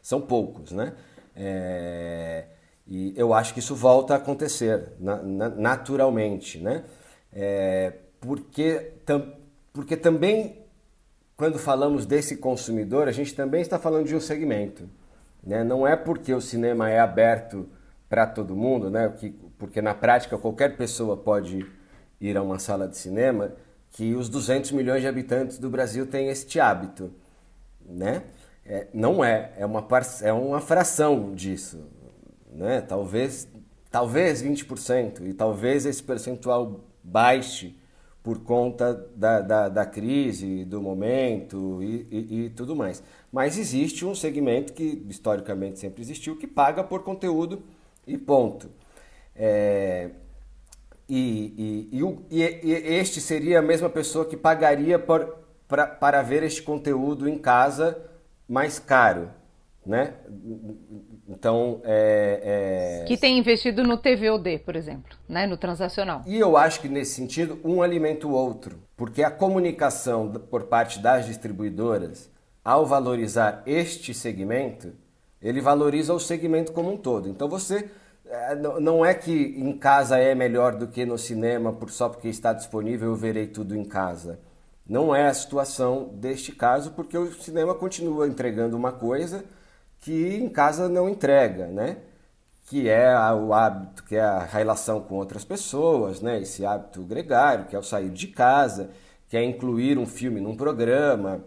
S3: são poucos, né? É, e eu acho que isso volta a acontecer na, na, naturalmente, né? É, porque, tam, porque também, quando falamos desse consumidor, a gente também está falando de um segmento. Né? Não é porque o cinema é aberto para todo mundo, né? Que, porque na prática qualquer pessoa pode ir a uma sala de cinema, que os 200 milhões de habitantes do Brasil têm este hábito, né? É, não é, é uma, é uma fração disso. Né? Talvez, talvez 20%, e talvez esse percentual baixe por conta da, da, da crise, do momento e, e, e, tudo mais. Mas existe um segmento que historicamente sempre existiu, que paga por conteúdo e ponto. É, e, e, este seria a mesma pessoa que pagaria por, pra, para ver este conteúdo em casa mais caro, né? Então, é,
S2: é... Que tem investido no TVOD, por exemplo, né? no transacional.
S3: E eu acho que nesse sentido, um alimenta o outro. Porque a comunicação por parte das distribuidoras, ao valorizar este segmento, ele valoriza o segmento como um todo. Então você é, não é que em casa é melhor do que no cinema por só porque está disponível eu verei tudo em casa. Não é a situação deste caso, porque o cinema continua entregando uma coisa que em casa não entrega, né? Que é o hábito, que é a relação com outras pessoas, né? Esse hábito gregário, que é o sair de casa, que é incluir um filme num programa,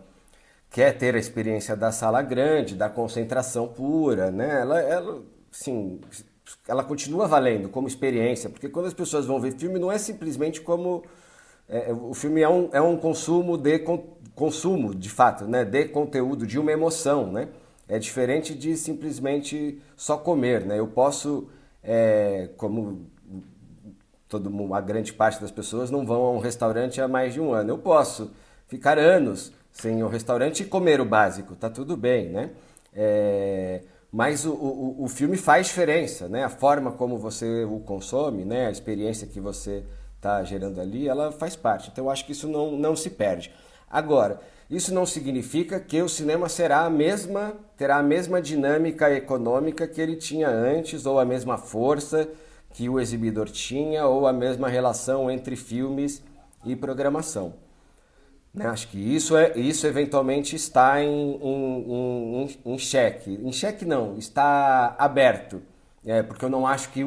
S3: quer ter a experiência da sala grande, da concentração pura, né? Ela, ela, sim, ela continua valendo como experiência, porque quando as pessoas vão ver filme não é simplesmente como é, é, o filme é um, é um consumo de consumo, de fato, né? de conteúdo, de uma emoção. Né? É diferente de simplesmente só comer. Né? Eu posso, é, como todo, a grande parte das pessoas não vão a um restaurante há mais de um ano. Eu posso ficar anos sem ir ao restaurante e comer o básico, tá tudo bem, né? É, mas o, o, o filme faz diferença, né? A forma como você o consome, né? A experiência que você está gerando ali, ela faz parte. Então eu acho que isso não, não se perde. Agora, isso não significa que o cinema será a mesma, terá a mesma dinâmica econômica que ele tinha antes, ou a mesma força que o exibidor tinha, ou a mesma relação entre filmes e programação. Né? Acho que isso, é, isso eventualmente está em, em, em, em xeque. Em xeque não, está aberto. É, porque eu não acho que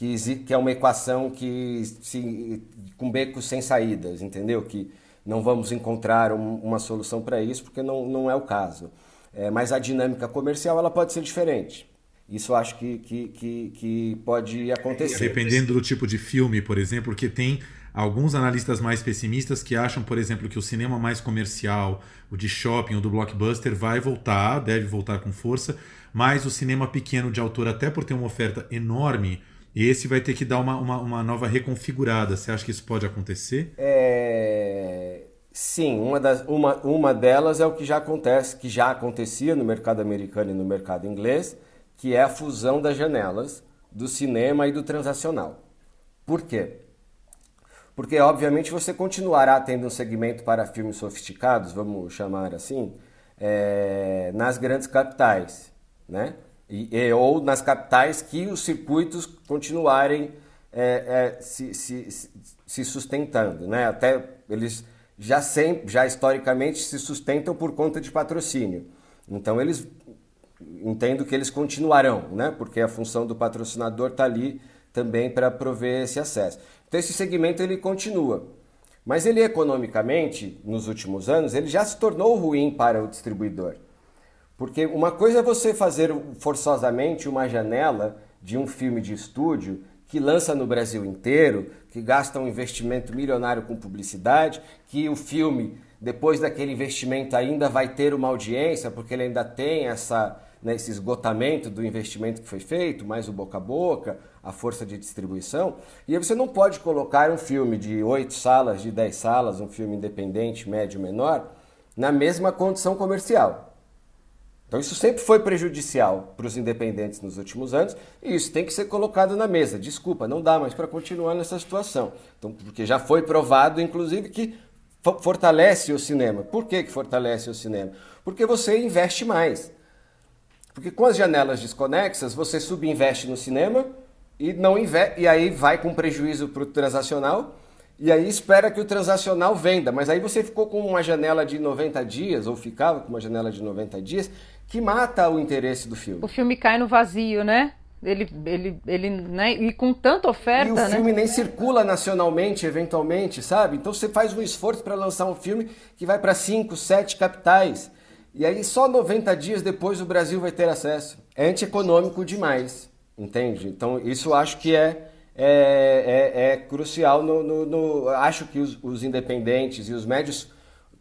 S3: que, que é uma equação que se, com becos sem saídas, entendeu? Que não vamos encontrar um, uma solução para isso, porque não, não é o caso. É, mas a dinâmica comercial ela pode ser diferente. Isso acho que, que, que, que pode acontecer.
S1: Dependendo do tipo de filme, por exemplo, que tem alguns analistas mais pessimistas que acham, por exemplo, que o cinema mais comercial, o de shopping, o do blockbuster, vai voltar, deve voltar com força, mas o cinema pequeno de autor, até por ter uma oferta enorme, esse vai ter que dar uma, uma, uma, nova reconfigurada. Você acha que isso pode acontecer?
S3: É... Sim, uma, das, uma, uma delas é o que já acontece, que já acontecia no mercado americano e no mercado inglês, que é a fusão das janelas do cinema e do transacional. Por quê? Porque, obviamente, você continuará tendo um segmento para filmes sofisticados, vamos chamar assim, é, nas grandes capitais, né? E, e, ou nas capitais que os circuitos continuarem é, é, se, se, se, sustentando. Né? Até eles já, sempre, já historicamente se sustentam por conta de patrocínio. Então eles entendo que eles continuarão, né? Porque a função do patrocinador está ali também para prover esse acesso. Então esse segmento ele continua. Mas ele economicamente, nos últimos anos, ele já se tornou ruim para o distribuidor. Porque uma coisa é você fazer forçosamente uma janela de um filme de estúdio que lança no Brasil inteiro, que gasta um investimento milionário com publicidade, que o filme, depois daquele investimento, ainda vai ter uma audiência, porque ele ainda tem essa, né, esse esgotamento do investimento que foi feito, mais o boca a boca, a força de distribuição. E aí você não pode colocar um filme de oito salas, de dez salas, um filme independente, médio, menor, na mesma condição comercial. Então isso sempre foi prejudicial para os independentes nos últimos anos e isso tem que ser colocado na mesa. Desculpa, não dá mais para continuar nessa situação. Então, porque já foi provado, inclusive, que fortalece o cinema. Por que, que fortalece o cinema? Porque você investe mais. Porque com as janelas desconexas, você subinveste no cinema e não e aí vai com prejuízo para o transacional e aí espera que o transacional venda, mas aí você ficou com uma janela de 90 dias, ou ficava com uma janela de 90 dias, que mata o interesse do filme.
S2: O filme cai no vazio, né? Ele, ele, ele, né? E com tanta oferta. E o
S3: né? filme nem circula nacionalmente, eventualmente, sabe? Então você faz um esforço para lançar um filme que vai para 5, 7 capitais. E aí só 90 dias depois o Brasil vai ter acesso. É antieconômico demais, entende? Então isso acho que é, é, é, é crucial. No, no, no, acho que os, os independentes e os médios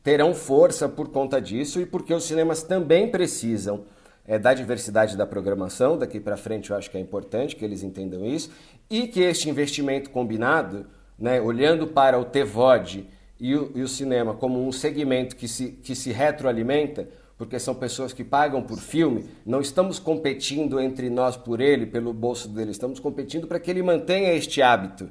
S3: terão força por conta disso e porque os cinemas também precisam é, da diversidade da programação. Daqui para frente eu acho que é importante que eles entendam isso e que este investimento combinado, né, olhando para o TVOD e o, e o cinema como um segmento que se, que se retroalimenta, porque são pessoas que pagam por filme, não estamos competindo entre nós por ele, pelo bolso dele, estamos competindo para que ele mantenha este hábito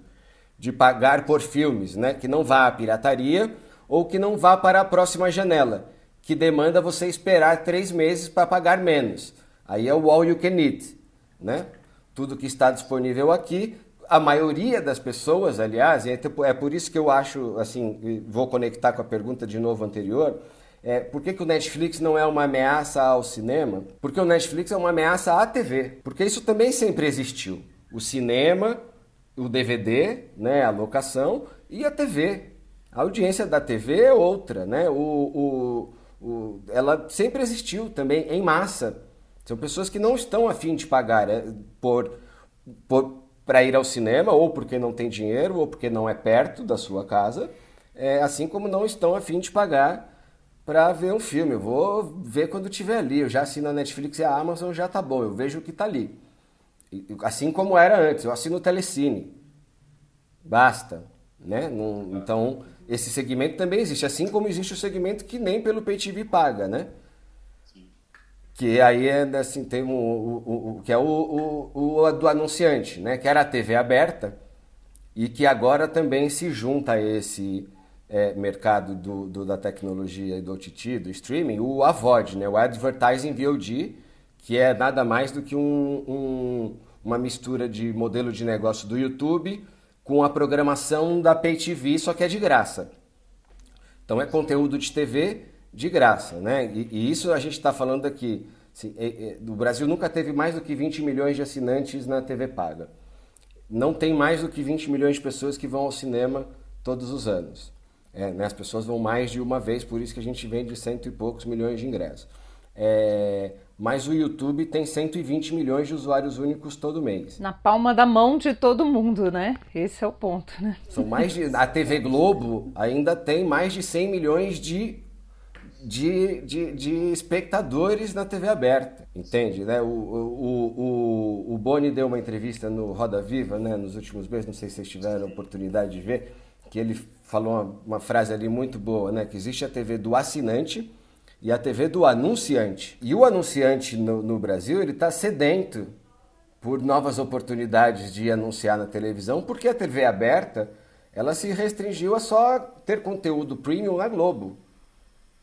S3: de pagar por filmes, né? que não vá à pirataria ou que não vá para a próxima janela, que demanda você esperar três meses para pagar menos. Aí é o all you can eat, né? Tudo que está disponível aqui, a maioria das pessoas, aliás, e é por isso que eu acho, assim, vou conectar com a pergunta de novo anterior, é, por que, que o Netflix não é uma ameaça ao cinema? Porque o Netflix é uma ameaça à TV. Porque isso também sempre existiu. O cinema, o DVD, né, a locação e a TV. A audiência da TV é outra, né? O, o, o, ela sempre existiu também em massa. São pessoas que não estão afim de pagar é, por, para ir ao cinema, ou porque não tem dinheiro, ou porque não é perto da sua casa, é, assim como não estão afim de pagar para ver um filme. Eu vou ver quando estiver ali. Eu já assino a Netflix e a Amazon, já tá bom. Eu vejo o que tá ali. Assim como era antes, eu assino o Telecine. Basta. Né? então, esse segmento também existe. Assim como existe o segmento que nem pelo Pay TV paga, né? Que aí é assim, tem o, o, o que é o, o, o, do anunciante, né? Que era a TV aberta e que agora também se junta a esse é, mercado do, do, da tecnologia e do OTT, do streaming, o AVOD, né, o Advertising VOD, que é nada mais do que um, um, uma mistura de modelo de negócio do YouTube com a programação da Pay TV, só que é de graça. Então é conteúdo de TV de graça, né? E, e isso a gente está falando aqui. Assim, é, é, o Brasil nunca teve mais do que 20 milhões de assinantes na TV paga. Não tem mais do que 20 milhões de pessoas que vão ao cinema todos os anos. É, né, as pessoas vão mais de uma vez, por isso que a gente vende cento e poucos milhões de ingressos. É, mas o YouTube tem 120 milhões de usuários únicos todo mês.
S2: Na palma da mão de todo mundo, né? Esse é o ponto, né?
S3: São mais de, a TV Globo ainda tem mais de 100 milhões de, de, de, de espectadores na TV aberta, entende? Né? O, o, o, o Boni deu uma entrevista no Roda Viva né, nos últimos meses, não sei se vocês tiveram a oportunidade de ver, que ele falou uma, uma frase ali muito boa, né? Que existe a TV do assinante e a TV do anunciante. E o anunciante no, no Brasil, ele está sedento por novas oportunidades de anunciar na televisão, porque a TV aberta, ela se restringiu a só ter conteúdo premium na Globo,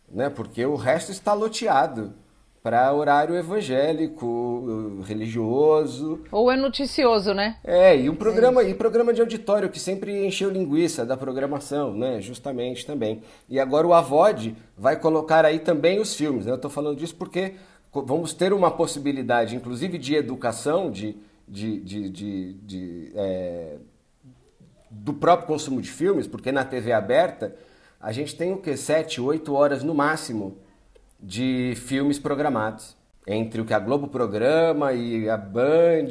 S3: né? Porque o resto está loteado para horário evangélico, religioso.
S2: Ou é noticioso, né?
S3: É, e um programa, é e programa de auditório que sempre encheu linguiça da programação, né? Justamente também. E agora o Avod vai colocar aí também os filmes, né? Eu estou falando disso porque vamos ter uma possibilidade, inclusive de educação, de, de, de, de, de é, do próprio consumo de filmes, porque na TV aberta a gente tem o que? Sete, oito horas no máximo de filmes programados. Entre o que a Globo programa e a Band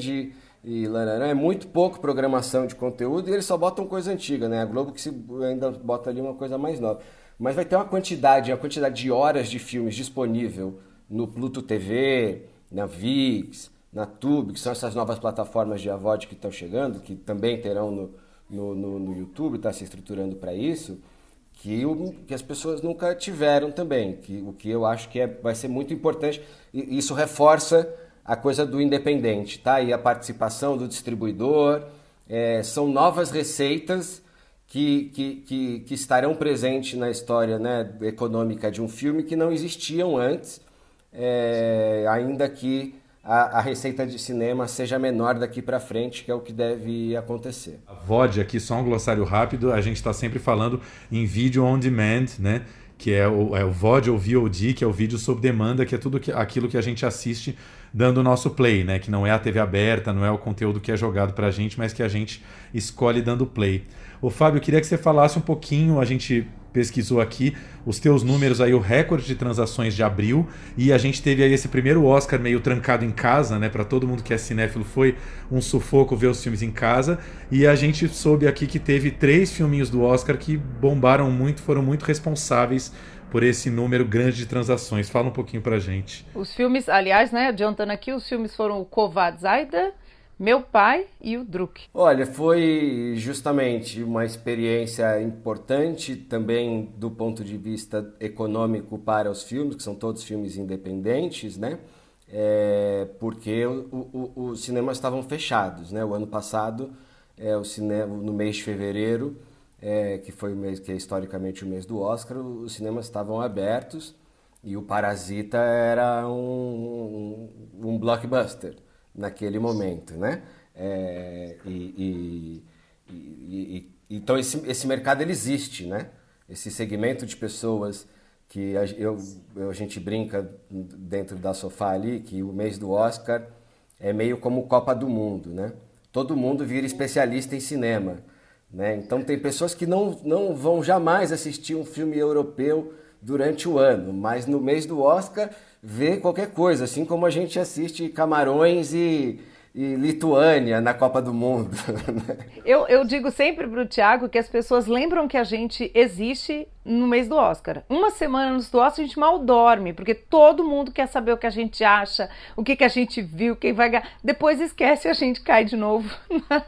S3: e larará, é muito pouco programação de conteúdo e eles só botam coisa antiga, né? A Globo que se ainda bota ali uma coisa mais nova. Mas vai ter uma quantidade, uma quantidade de horas de filmes disponível no Pluto TV, na VIX, na Tube, que são essas novas plataformas de AVOD que estão chegando, que também terão no, no, no, no YouTube, está se estruturando para isso, que, o, que as pessoas nunca tiveram também, que, o que eu acho que é, vai ser muito importante, e isso reforça a coisa do independente, tá? E a participação do distribuidor, é, são novas receitas que, que, que, que, estarão presentes na história né, econômica de um filme que não existiam antes, é, ainda que a, a, receita de cinema seja menor daqui para frente, que é o que deve acontecer.
S1: A VOD aqui, só um glossário rápido, a gente está sempre falando em vídeo on demand, né? que é o, é o VOD ou VOD, que é o vídeo sob demanda, que é tudo que, aquilo que a gente assiste dando o nosso play, né? Que não é a TV aberta, não é o conteúdo que é jogado para a gente, mas que a gente escolhe dando play. Ô Fábio, eu queria que você falasse um pouquinho, a gente pesquisou aqui os teus números aí, o recorde de transações de abril, e a gente teve aí esse primeiro Oscar meio trancado em casa, né? Para todo mundo que é cinéfilo foi um sufoco ver os filmes em casa, e a gente soube aqui que teve três filminhos do Oscar que bombaram muito, foram muito responsáveis por esse número grande de transações. Fala um pouquinho pra gente.
S2: Os filmes, aliás, né, adiantando aqui, os filmes foram o Kovadzaida, meu pai e o Druk.
S3: Olha, foi justamente uma experiência importante também do ponto de vista econômico para os filmes, que são todos filmes independentes, né? É, porque os cinemas estavam fechados, né? O ano passado, é, o cinema, no mês de fevereiro, é, que foi o mês que é historicamente o mês do Oscar, os cinemas estavam abertos e o Parasita era um, um, um blockbuster naquele momento, né? É, e, e, e, então esse, esse mercado ele existe, né? Esse segmento de pessoas que a, eu, a gente brinca dentro da sofá ali que o mês do Oscar é meio como Copa do Mundo, né? Todo mundo vira especialista em cinema, né? Então tem pessoas que não, não vão jamais assistir um filme europeu durante o ano, mas no mês do Oscar vê qualquer coisa, assim como a gente assiste Camarões e, e Lituânia na Copa do Mundo.
S2: Né? eu, eu digo sempre para o Tiago que as pessoas lembram que a gente existe no mês do Oscar. Uma semana antes do Oscar a gente mal dorme, porque todo mundo quer saber o que a gente acha, o que, que a gente viu, quem vai ganhar. Depois esquece e a gente cai de novo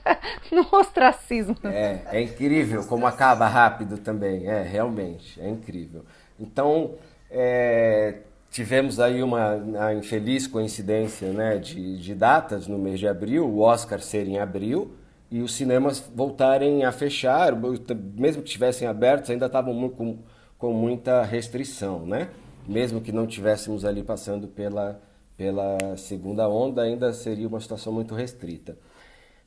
S2: no ostracismo.
S3: É, é incrível como acaba rápido também. É, realmente, é incrível. Então, é, tivemos aí uma, uma infeliz coincidência né, de, de, datas no mês de abril, o Oscar ser em abril e os cinemas voltarem a fechar, mesmo que estivessem abertos, ainda estavam com, com muita restrição, né? Mesmo que não tivéssemos ali passando pela, pela segunda onda, ainda seria uma situação muito restrita.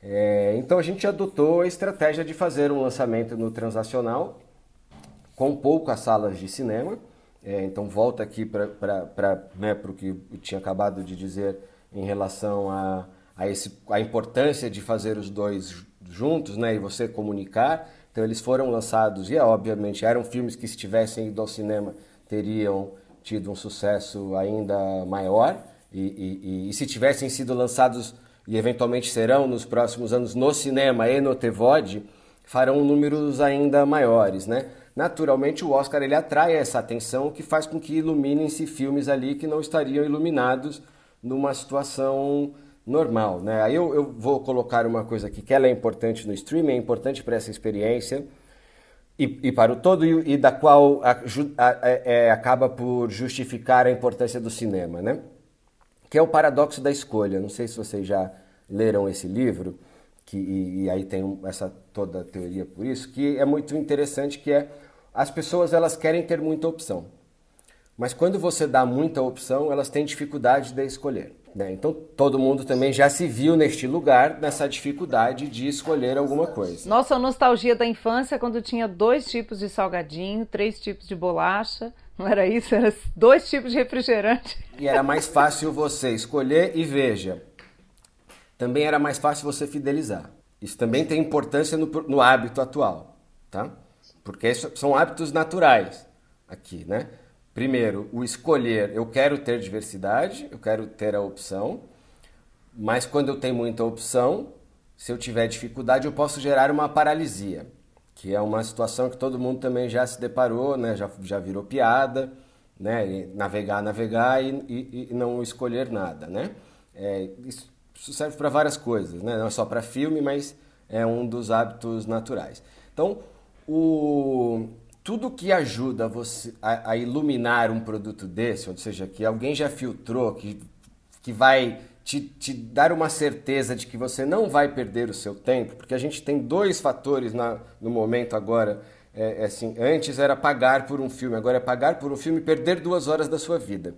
S3: É, então a gente adotou a estratégia de fazer um lançamento no transacional com poucas salas de cinema, é, então, volta aqui para né, o que eu tinha acabado de dizer em relação a, a, esse, a importância de fazer os dois juntos né, e você comunicar. Então, eles foram lançados, e obviamente eram filmes que, se tivessem ido ao cinema, teriam tido um sucesso ainda maior. E, e, e, se tivessem sido lançados, e eventualmente serão nos próximos anos, no cinema e no TVOD, farão números ainda maiores, né? Naturalmente o Oscar ele atrai essa atenção que faz com que iluminem-se filmes ali que não estariam iluminados numa situação normal. Né? Aí eu, eu, vou colocar uma coisa aqui que ela é importante no streaming, é importante para essa experiência e, e para o todo e, e da qual a, a, a, é, acaba por justificar a importância do cinema, né? que é o paradoxo da escolha. Não sei se vocês já leram esse livro, que, e, e aí tem essa toda a teoria por isso, que é muito interessante, que é as pessoas elas querem ter muita opção. Mas quando você dá muita opção, elas têm dificuldade de escolher. Né? Então todo mundo também já se viu neste lugar, nessa dificuldade de escolher alguma coisa.
S2: Nossa nostalgia da infância quando tinha dois tipos de salgadinho, três tipos de bolacha. Não era isso? Era dois tipos de refrigerante.
S3: E era mais fácil você escolher e veja. Também era mais fácil você fidelizar. Isso também tem importância no, no hábito atual, tá? Porque são hábitos naturais aqui, né? Primeiro, o escolher, eu quero ter diversidade, eu quero ter a opção, mas quando eu tenho muita opção, se eu tiver dificuldade, eu posso gerar uma paralisia, que é uma situação que todo mundo também já se deparou, né? já, já virou piada, né? navegar, navegar e, e, e não escolher nada. Né? É, isso, isso serve para várias coisas, né? não é só para filme, mas é um dos hábitos naturais. Então, o, tudo que ajuda você a, a, iluminar um produto desse, ou seja, que alguém já filtrou, que, que vai te, te, dar uma certeza de que você não vai perder o seu tempo, porque a gente tem dois fatores na, no momento agora. É, é assim, antes era pagar por um filme, agora é pagar por um filme e perder duas horas da sua vida.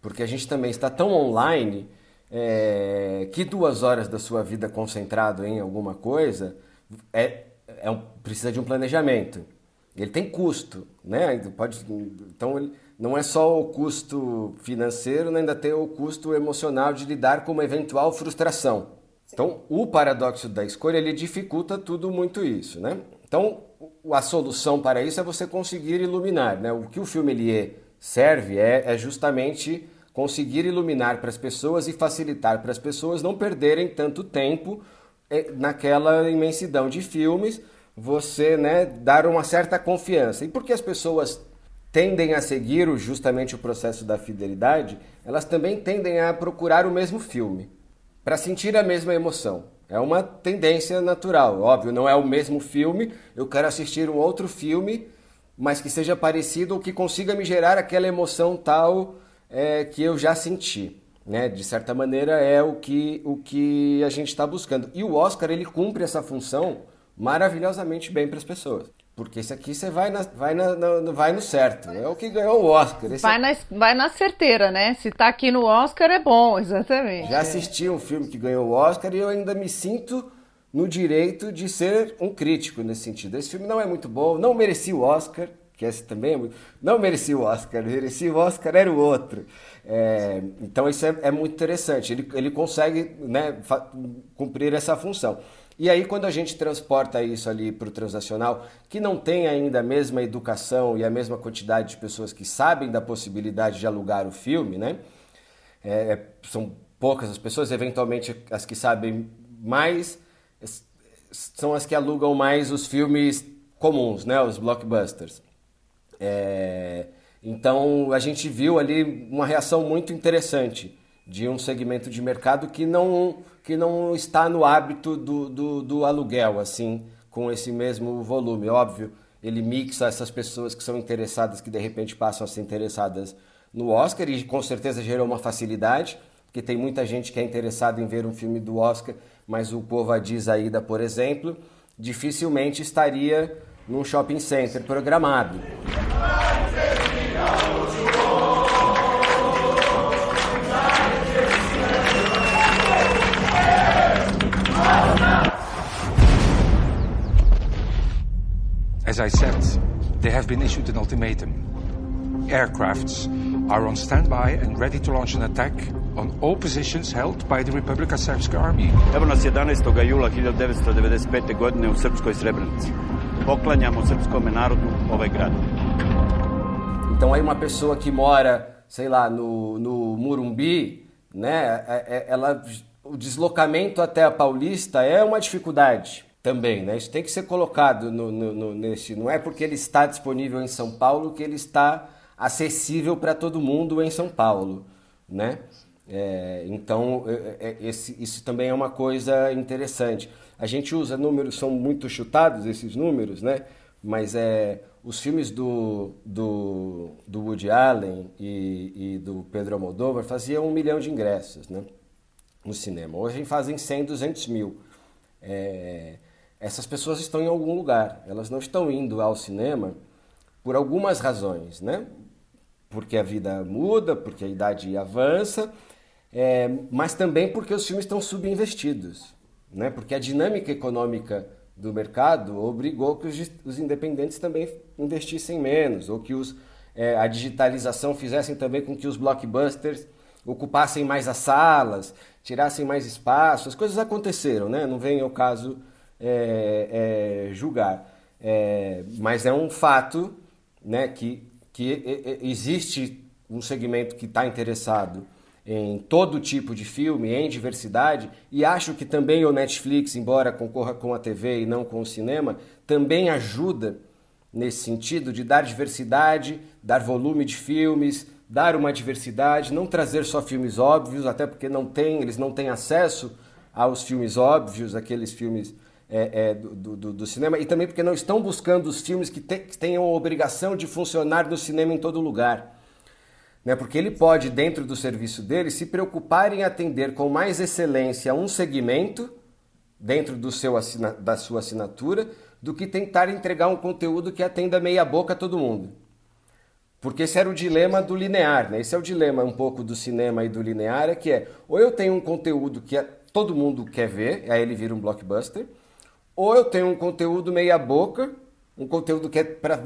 S3: Porque a gente também está tão online é, que duas horas da sua vida concentrado em alguma coisa é, é um, precisa de um planejamento. Ele tem custo, né? Pode, então ele, não é só o custo financeiro, né? ainda tem o custo emocional de lidar com uma eventual frustração. Então, o paradoxo da escolha ele dificulta tudo muito isso, né? Então, a solução para isso é você conseguir iluminar, né? O que o filme ele serve é, é justamente conseguir iluminar para as pessoas e facilitar para as pessoas não perderem tanto tempo eh, naquela imensidão de filmes você né, dar uma certa confiança. E porque as pessoas tendem a seguir justamente o processo da fidelidade, elas também tendem a procurar o mesmo filme, para sentir a mesma emoção. É uma tendência natural, óbvio, não é o mesmo filme, eu quero assistir um outro filme, mas que seja parecido ou que consiga me gerar aquela emoção tal é, que eu já senti. Né? De certa maneira é o que, o que a gente está buscando. E o Oscar ele cumpre essa função maravilhosamente bem para as pessoas. Porque esse aqui você vai, na, vai, na, na, vai no certo. É o que ganhou o Oscar. Esse
S2: vai, na, vai na certeira, né? Se tá aqui no Oscar é bom, exatamente.
S3: Já assisti um filme que ganhou o Oscar e eu ainda me sinto no direito de ser um crítico nesse sentido. Esse filme não é muito bom, não merecia o Oscar, que esse também é muito... Não merecia o Oscar, merecia o Oscar era o outro. É, então isso é, é, muito interessante. Ele, ele consegue né, cumprir essa função. E aí, quando a gente transporta isso ali para o transacional, que não tem ainda a mesma educação e a mesma quantidade de pessoas que sabem da possibilidade de alugar o filme, né? É, é são poucas as pessoas, eventualmente as que sabem mais são as que alugam mais os filmes comuns, né? Os blockbusters. É, então a gente viu ali uma reação muito interessante de um segmento de mercado que não, que não está no hábito do, do, do aluguel, assim, com esse mesmo volume. Óbvio, ele mixa essas pessoas que são interessadas, que de repente passam a ser interessadas no Oscar, e com certeza gerou uma facilidade, porque tem muita gente que é interessada em ver um filme do Oscar, mas o povo diz Aida, por exemplo, dificilmente estaria num shopping center programado.
S4: As I said, they have been issued an ultimatum. Aircrafts are on standby and ready to launch an attack on all positions held by the Republika Srpska Army.
S5: Evo nas 11. jula 1995. godine u Srpskoj Srebrenici. Poklanjamo srpskom narodu ovaj grad.
S3: Então aí uma pessoa que mora, sei lá, no, no Murumbi, né, ela, o deslocamento até a Paulista é uma dificuldade também, né? Isso tem que ser colocado no, no, no, nesse. Não é porque ele está disponível em São Paulo que ele está acessível para todo mundo em São Paulo, né? É, então é, é, esse, isso também é uma coisa interessante. A gente usa números, são muito chutados esses números, né? Mas é os filmes do, do, do Woody Allen e, e do Pedro Almodóvar faziam um milhão de ingressos, né? No cinema. Hoje fazem 100, 200 mil. É, essas pessoas estão em algum lugar. Elas não estão indo ao cinema por algumas razões, né? Porque a vida muda, porque a idade avança, é, mas também porque os filmes estão subinvestidos, né? porque a dinâmica econômica do mercado obrigou que os, os independentes também investissem menos, ou que os, é, a digitalização fizessem também com que os blockbusters ocupassem mais as salas, tirassem mais espaço. As coisas aconteceram, né? não vem ao caso é, é, julgar. É, mas é um fato né, que, que existe um segmento que está interessado em todo tipo de filme, em diversidade, e acho que também o Netflix, embora concorra com a TV e não com o cinema, também ajuda nesse sentido de dar diversidade, dar volume de filmes, dar uma diversidade, não trazer só filmes óbvios, até porque não tem, eles não têm acesso aos filmes óbvios, aqueles filmes é, é, do, do, do, cinema, e também porque não estão buscando os filmes que, te, que tenham a obrigação de funcionar no cinema em todo lugar. Né? Porque ele pode, dentro do serviço dele, se preocupar em atender com mais excelência um segmento dentro do seu assina, da sua assinatura do que tentar entregar um conteúdo que atenda meia boca a todo mundo. Porque esse era o dilema do linear, né? Esse é o dilema um pouco do cinema e do linear, é que é, ou eu tenho um conteúdo que todo mundo quer ver, aí ele vira um blockbuster, ou eu tenho um conteúdo meia boca, um conteúdo que é para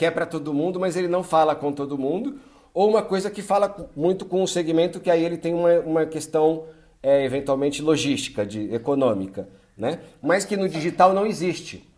S3: é todo mundo, mas ele não fala com todo mundo, ou uma coisa que fala muito com o segmento que aí ele tem uma, uma questão é, eventualmente logística, de econômica, né? Mas que no digital não existe.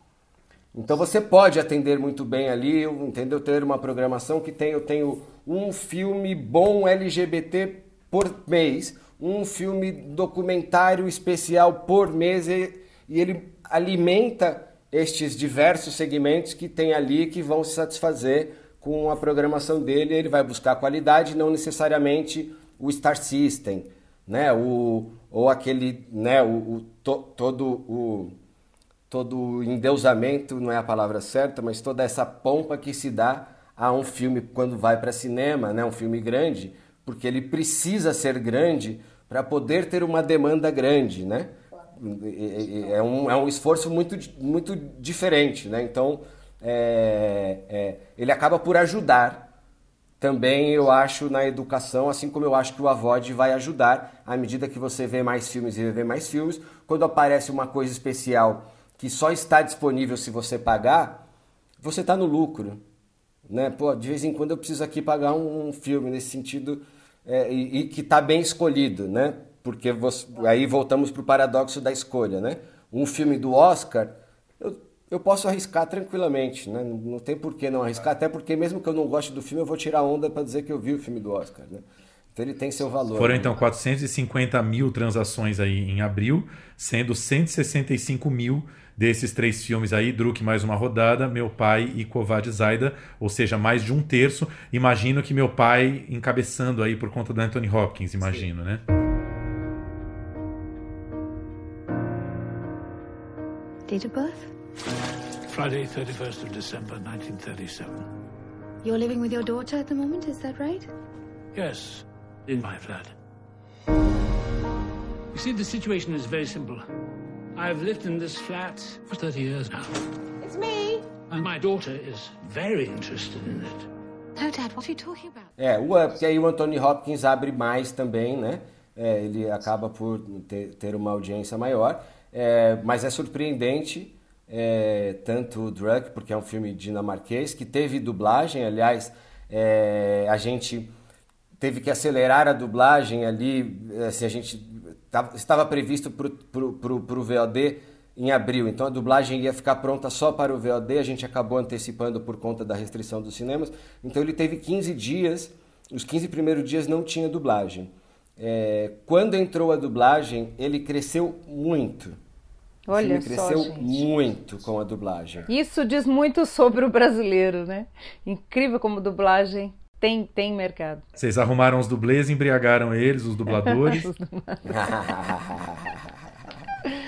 S3: Então você pode atender muito bem ali, entendeu? Ter uma programação que tem, eu tenho um filme bom LGBT por mês, um filme documentário especial por mês e, e ele alimenta estes diversos segmentos que tem ali que vão se satisfazer com a programação dele. Ele vai buscar qualidade, não necessariamente o Star System, né? O, ou aquele, né? O, o to, todo o todo endeusamento, não é a palavra certa, mas toda essa pompa que se dá a um filme quando vai para cinema, né, um filme grande, porque ele precisa ser grande para poder ter uma demanda grande, né? É um, é um esforço muito, muito diferente, né? Então, é, é, ele acaba por ajudar também, eu acho, na educação, assim como eu acho que o AVOD vai ajudar à medida que você vê mais filmes e vê mais filmes. Quando aparece uma coisa especial que só está disponível se você pagar, você está no lucro. Né? Pô, de vez em quando eu preciso aqui pagar um, um filme nesse sentido é, e, e, que está bem escolhido, né? Porque você, aí voltamos para o paradoxo da escolha, né? Um filme do Oscar, eu, eu posso arriscar tranquilamente, né? Não, não tem por que não arriscar, até porque mesmo que eu não goste do filme, eu vou tirar onda para dizer que eu vi o filme do Oscar, né? Então ele tem seu valor.
S1: Foram né? então 450 mil transações aí em abril, sendo 165 mil desses três filmes aí, Druk mais uma rodada, Meu Pai e Kovad Zaida, ou seja, mais de um terço. Imagino que meu pai encabeçando aí por conta do Anthony Hopkins, imagino, Sim. né?
S6: Date of birth?
S7: Friday, 31st of December, 1937.
S6: You're living with your daughter at the moment, is that right?
S7: Yes, in my flat. You see, the situation is very simple. I've lived in this flat for 30 years now.
S6: It's me.
S7: And my daughter is very interested in it.
S6: No, Dad, what are you talking about?
S3: É, o, porque aí o Anthony Hopkins abre mais também, né? É, ele acaba por ter, ter uma audiência maior. É, mas é surpreendente, é, tanto o Drug, porque é um filme dinamarquês, que teve dublagem, aliás, é, a gente teve que acelerar a dublagem ali, assim, a gente estava previsto para o VOD em abril, então a dublagem ia ficar pronta só para o VOD, a gente acabou antecipando por conta da restrição dos cinemas, então ele teve 15 dias, os 15 primeiros dias não tinha dublagem. É, quando entrou a dublagem, ele cresceu muito.
S2: Olha
S3: ele cresceu
S2: só,
S3: muito com a dublagem.
S2: Isso diz muito sobre o brasileiro, né? Incrível como dublagem tem, tem mercado.
S1: Vocês arrumaram os dublês, embriagaram eles, os dubladores.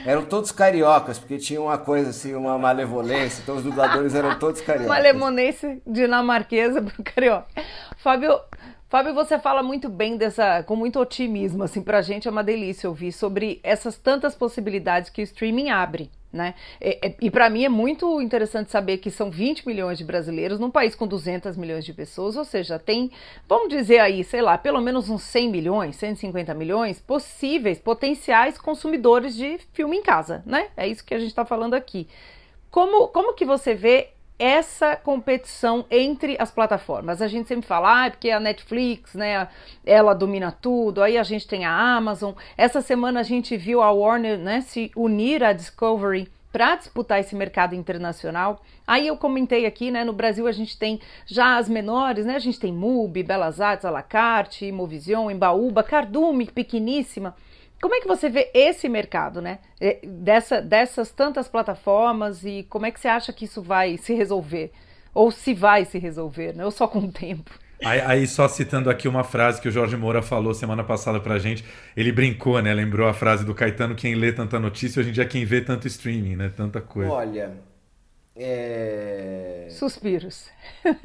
S3: eram todos cariocas, porque tinha uma coisa assim, uma malevolência, então os dubladores eram todos cariocas.
S2: Malemonência dinamarquesa pro carioca. Fábio, Fábio, você fala muito bem dessa, com muito otimismo, assim, pra gente é uma delícia ouvir sobre essas tantas possibilidades que o streaming abre, Né? E, e para mim é muito interessante saber que são 20 milhões de brasileiros num país com 200 milhões de pessoas, ou seja, tem, vamos dizer aí, sei lá, pelo menos uns 100 milhões, 150 milhões possíveis, potenciais consumidores de filme em casa, né? É isso que a gente está falando aqui. Como, como que você vê essa competição entre as plataformas. A gente sempre fala, ah, é porque a Netflix, né, ela domina tudo, aí a gente tem a Amazon. Essa semana a gente viu a Warner, né, se unir à Discovery para disputar esse mercado internacional. Aí eu comentei aqui, né, no Brasil a gente tem já as menores, né, a gente tem MUBI, Belas Artes, Alacarte, Imovision, Embaúba, Cardume, pequeníssima. Como é que você vê esse mercado, né? É, dessa, dessas tantas plataformas e como é que você acha que isso vai se resolver? Ou se vai se resolver, né? Ou só com o tempo?
S1: Aí, aí, só citando aqui uma frase que o Jorge Moura falou semana passada pra gente, ele brincou, né? Lembrou a frase do Caetano, quem lê tanta notícia, hoje em dia quem vê tanto streaming, né? Tanta coisa.
S3: Olha, é...
S2: Suspiros.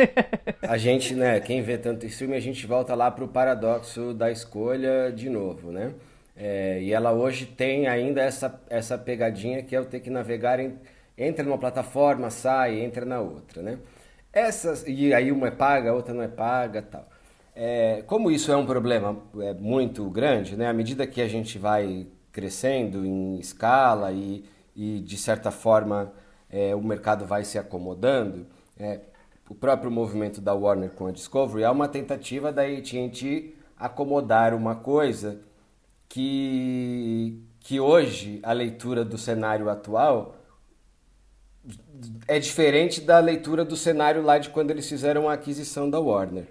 S3: a gente, né, quem vê tanto streaming, a gente volta lá pro paradoxo da escolha de novo, né? É, e ela hoje tem ainda essa, essa pegadinha que é eu ter que navegar, em, entra numa plataforma, sai, entra na outra, né? Essas, e aí uma é paga, a outra não é paga tal. É, como isso é um problema é, muito grande, né? À medida que a gente vai crescendo em escala e, e de certa forma é, o mercado vai se acomodando, é, o próprio movimento da Warner com a Discovery é uma tentativa da AT&T acomodar uma coisa que, que hoje a leitura do cenário atual é diferente da leitura do cenário lá de quando eles fizeram a aquisição da Warner,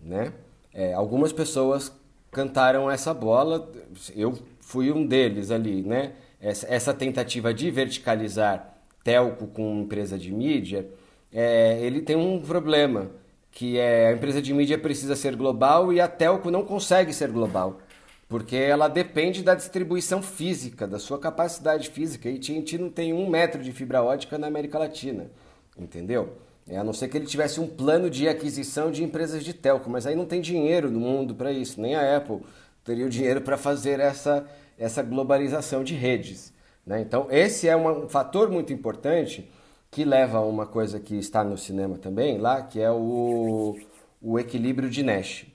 S3: né? É, algumas pessoas cantaram essa bola, eu fui um deles ali, né? Essa, essa tentativa de verticalizar telco com empresa de mídia, é, ele tem um problema, que é a empresa de mídia precisa ser global e a telco não consegue ser global porque ela depende da distribuição física, da sua capacidade física. E AT&T não tem um metro de fibra ótica na América Latina, entendeu? É, a não ser que ele tivesse um plano de aquisição de empresas de telco, mas aí não tem dinheiro no mundo para isso, nem a Apple teria o dinheiro para fazer essa, essa globalização de redes. Né? Então, esse é uma, um fator muito importante que leva a uma coisa que está no cinema também, lá, que é o, o equilíbrio de Nash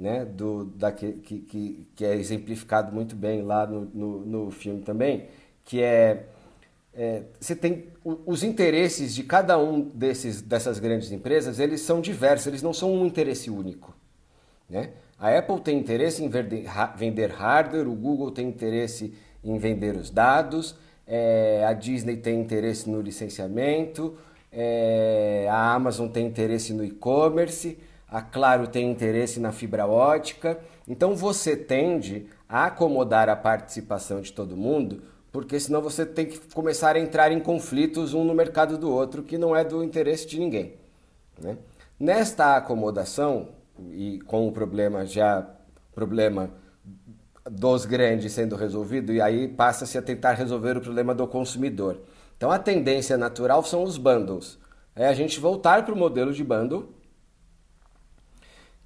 S3: né, do, da, que, que, que é exemplificado muito bem lá no, no, no filme também, que é, é, você tem os interesses de cada um desses, dessas grandes empresas, eles são diversos, eles não são um interesse único. Né? A Apple tem interesse em vender hardware, o Google tem interesse em vender os dados, é, a Disney tem interesse no licenciamento, é, a Amazon tem interesse no e-commerce, a Claro tem interesse na fibra ótica. Então você tende a acomodar a participação de todo mundo, porque senão você tem que começar a entrar em conflitos um no mercado do outro, que não é do interesse de ninguém. Né? Nesta acomodação, e com o problema já problema dos grandes sendo resolvido, e aí passa-se a tentar resolver o problema do consumidor. Então a tendência natural são os bundles. É a gente voltar para o modelo de bundle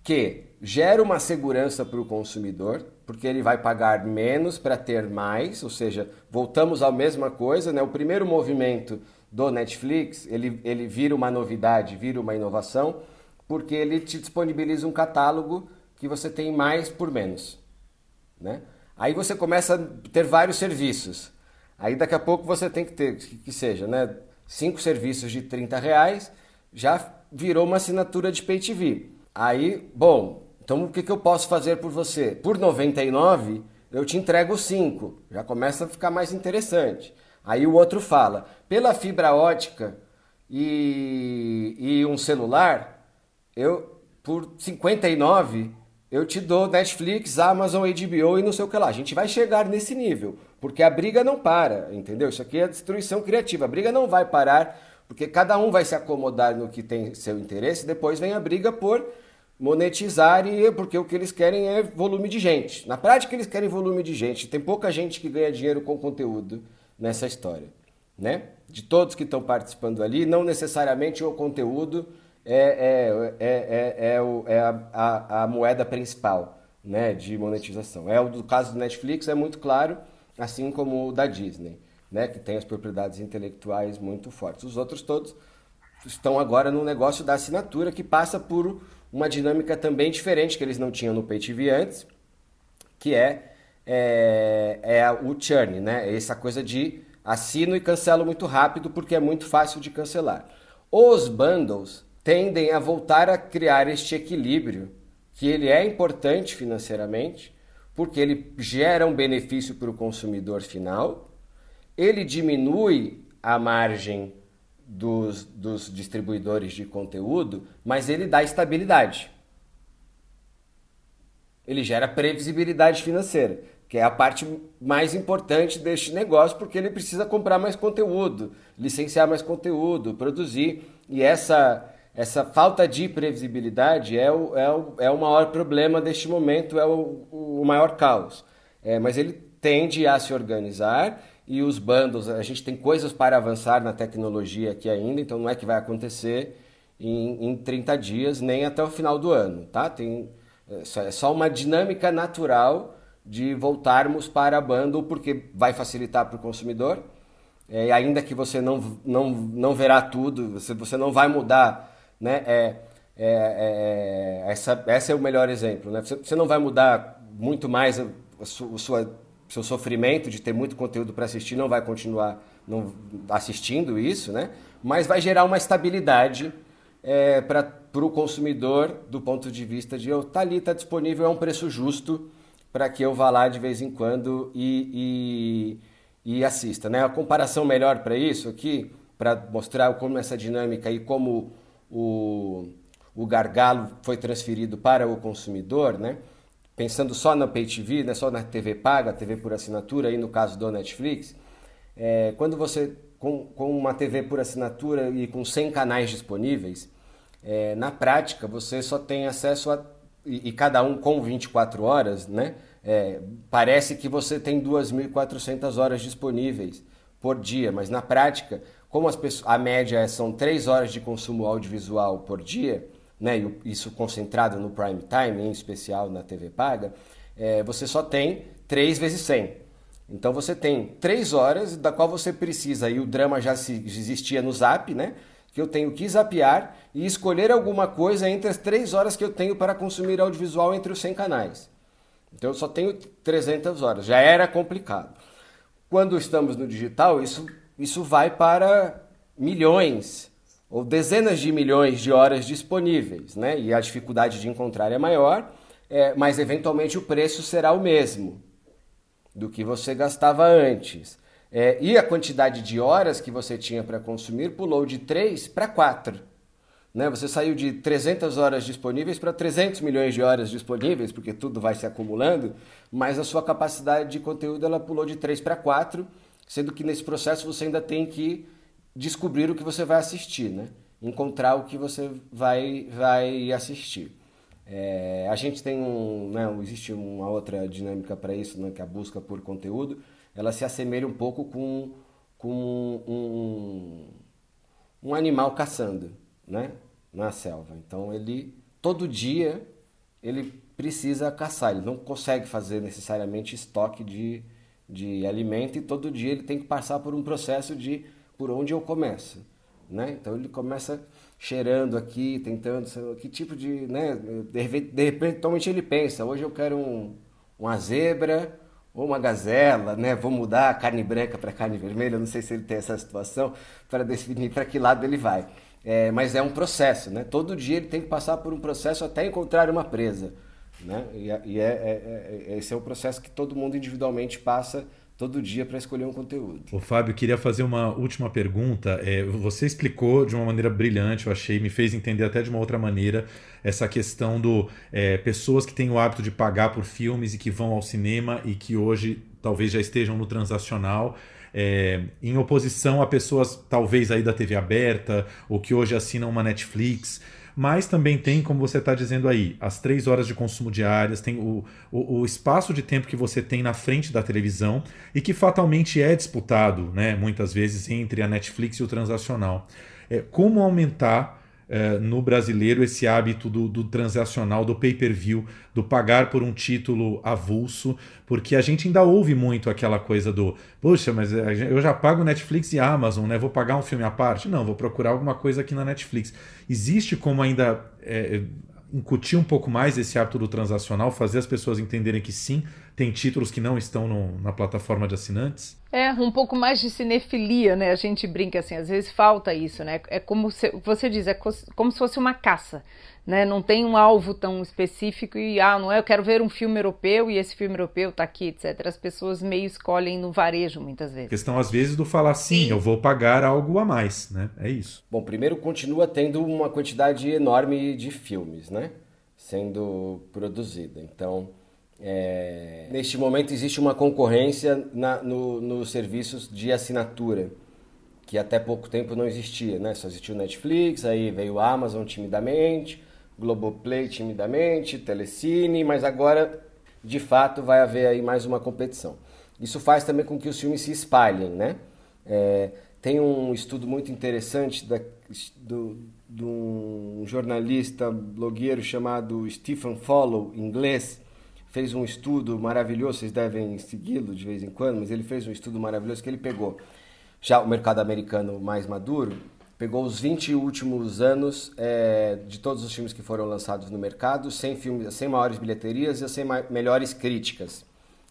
S3: que gera uma segurança para o consumidor, porque ele vai pagar menos para ter mais, ou seja, voltamos à mesma coisa, né? O primeiro movimento do Netflix, ele, ele vira uma novidade, vira uma inovação, porque ele te disponibiliza um catálogo que você tem mais por menos, né? Aí você começa a ter vários serviços. Aí daqui a pouco você tem que ter, que seja, né? Cinco serviços de 30 reais, já virou uma assinatura de Pay TV. Aí, bom, então o que, que eu posso fazer por você? Por 99, eu te entrego 5. Já começa a ficar mais interessante. Aí o outro fala, pela fibra ótica e, e um celular, eu por 59 eu te dou Netflix, Amazon, HBO e não sei o que lá. A gente vai chegar nesse nível, porque a briga não para, entendeu? Isso aqui é destruição criativa. A briga não vai parar, porque cada um vai se acomodar no que tem seu interesse, depois vem a briga por monetizar e porque o que eles querem é volume de gente. Na prática eles querem volume de gente. Tem pouca gente que ganha dinheiro com conteúdo nessa história, né? De todos que estão participando ali, não necessariamente o conteúdo é, é, é, é, é a, a, a, moeda principal, né, de monetização. É o do caso do Netflix é muito claro, assim como o da Disney, né, que tem as propriedades intelectuais muito fortes. Os outros todos estão agora no negócio da assinatura, que passa por uma dinâmica também diferente que eles não tinham no Pay TV antes, que é, é, é o churn, né? Essa coisa de assino e cancelo muito rápido porque é muito fácil de cancelar. Os bundles tendem a voltar a criar este equilíbrio, que ele é importante financeiramente, porque ele gera um benefício para o consumidor final, ele diminui a margem dos, dos distribuidores de conteúdo, mas ele dá estabilidade. Ele gera previsibilidade financeira, que é a parte mais importante deste negócio, porque ele precisa comprar mais conteúdo, licenciar mais conteúdo, produzir. E essa, essa falta de previsibilidade é o, é o, é o maior problema deste momento, é o, o maior caos. É, mas ele tende a se organizar e os bandos, a gente tem coisas para avançar na tecnologia aqui ainda, então não é que vai acontecer em, em 30 dias, nem até o final do ano, tá? Tem, é só uma dinâmica natural de voltarmos para a bundle, porque vai facilitar para o consumidor, é, ainda que você não, não, não verá tudo, você, você não vai mudar, né? É, é, é, essa, esse é o melhor exemplo, né? Você, você não vai mudar muito mais a, a sua seu sofrimento de ter muito conteúdo para assistir não vai continuar não, assistindo isso, né? Mas vai gerar uma estabilidade é, para o consumidor do ponto de vista de eu tá ali, tá disponível, é um preço justo para que eu vá lá de vez em quando e, e, e assista, né? A comparação melhor para isso aqui, para mostrar como essa dinâmica e como o, o gargalo foi transferido para o consumidor, né? Pensando só na Pay TV, né, só na TV paga, TV por assinatura, aí no caso do Netflix, é, quando você, com, com uma TV por assinatura e com 100 canais disponíveis, é, na prática você só tem acesso a, e, e cada um com 24 horas, né, é, parece que você tem 2.400 horas disponíveis por dia, mas na prática, como as pessoas, a média são 3 horas de consumo audiovisual por dia, né, isso concentrado no prime time, em especial na TV paga, é, você só tem 3 vezes 100. Então você tem 3 horas da qual você precisa, e o drama já se, existia no Zap, né? Que eu tenho que zapear e escolher alguma coisa entre as 3 horas que eu tenho para consumir audiovisual entre os 100 canais. Então eu só tenho 300 horas, já era complicado. Quando estamos no digital, isso, isso vai para milhões ou dezenas de milhões de horas disponíveis, né? e a dificuldade de encontrar é maior, é, mas eventualmente o preço será o mesmo do que você gastava antes. É, e a quantidade de horas que você tinha para consumir pulou de 3 para 4. Né? Você saiu de 300 horas disponíveis para 300 milhões de horas disponíveis, porque tudo vai se acumulando, mas a sua capacidade de conteúdo ela pulou de 3 para 4, sendo que nesse processo você ainda tem que descobrir o que você vai assistir, né? Encontrar o que você vai, vai assistir. É, a gente tem um, né, existe uma outra dinâmica para isso, né, que é a busca por conteúdo. Ela se assemelha um pouco com, com um, um animal caçando, né, na selva. Então ele todo dia ele precisa caçar. Ele não consegue fazer necessariamente estoque de, de alimento e todo dia ele tem que passar por um processo de por onde eu começo, né? Então ele começa cheirando aqui, tentando, que tipo de, né? De repente, de repente ele pensa, hoje eu quero um, uma zebra ou uma gazela, né? Vou mudar a carne branca para carne vermelha, não sei se ele tem essa situação para definir para que lado ele vai. É, mas é um processo, né? Todo dia ele tem que passar por um processo até encontrar uma presa, né? E, e é, é, é, esse é o processo que todo mundo individualmente passa todo dia para escolher um conteúdo.
S1: O Fábio, queria fazer uma última pergunta. É, você explicou de uma maneira brilhante, eu achei, me fez entender até de uma outra maneira essa questão do é, pessoas que têm o hábito de pagar por filmes e que vão ao cinema e que hoje talvez já estejam no transacional. É, em oposição a pessoas talvez aí da TV aberta ou que hoje assinam uma Netflix mas também tem, como você está dizendo aí, as três horas de consumo diárias, tem o, o, o, espaço de tempo que você tem na frente da televisão e que fatalmente é disputado, né, muitas vezes, entre a Netflix e o transacional. É, como aumentar é, no brasileiro esse hábito do, do transacional, do pay-per-view, do pagar por um título avulso, porque a gente ainda ouve muito aquela coisa do, poxa, mas eu já pago Netflix e Amazon, né? Vou pagar um filme à parte? Não, vou procurar alguma coisa aqui na Netflix. Existe como ainda é, incutir um pouco mais esse hábito do transacional, fazer as pessoas entenderem que sim, tem títulos que não estão no, na plataforma de assinantes?
S2: É, um pouco mais de cinefilia, né? A gente brinca assim, às vezes falta isso, né? É como se, você diz, é como se fosse uma caça, né? Não tem um alvo tão específico e, ah, não é, eu quero ver um filme europeu e esse filme europeu tá aqui, etc. As pessoas meio escolhem no varejo, muitas vezes.
S1: Questão, às vezes, do falar sim, sim. eu vou pagar algo a mais, né? É isso.
S3: Bom, primeiro continua tendo uma quantidade enorme de filmes, né? Sendo produzida. Então, é, neste momento existe uma concorrência na, no, nos serviços de assinatura, que até pouco tempo não existia, né? Só existia o Netflix, aí veio o Amazon timidamente, Globoplay timidamente, Telecine, mas agora de fato vai haver aí mais uma competição. Isso faz também com que os filmes se espalhem, né? É, tem um estudo muito interessante da, do, de um jornalista blogueiro chamado Stephen Follow, inglês, fez um estudo maravilhoso, vocês devem segui-lo de vez em quando, mas ele fez um estudo maravilhoso que ele pegou já o mercado americano mais maduro, pegou os 20 últimos anos é, de todos os filmes que foram lançados no mercado, sem filmes, sem maiores bilheterias e sem melhores críticas,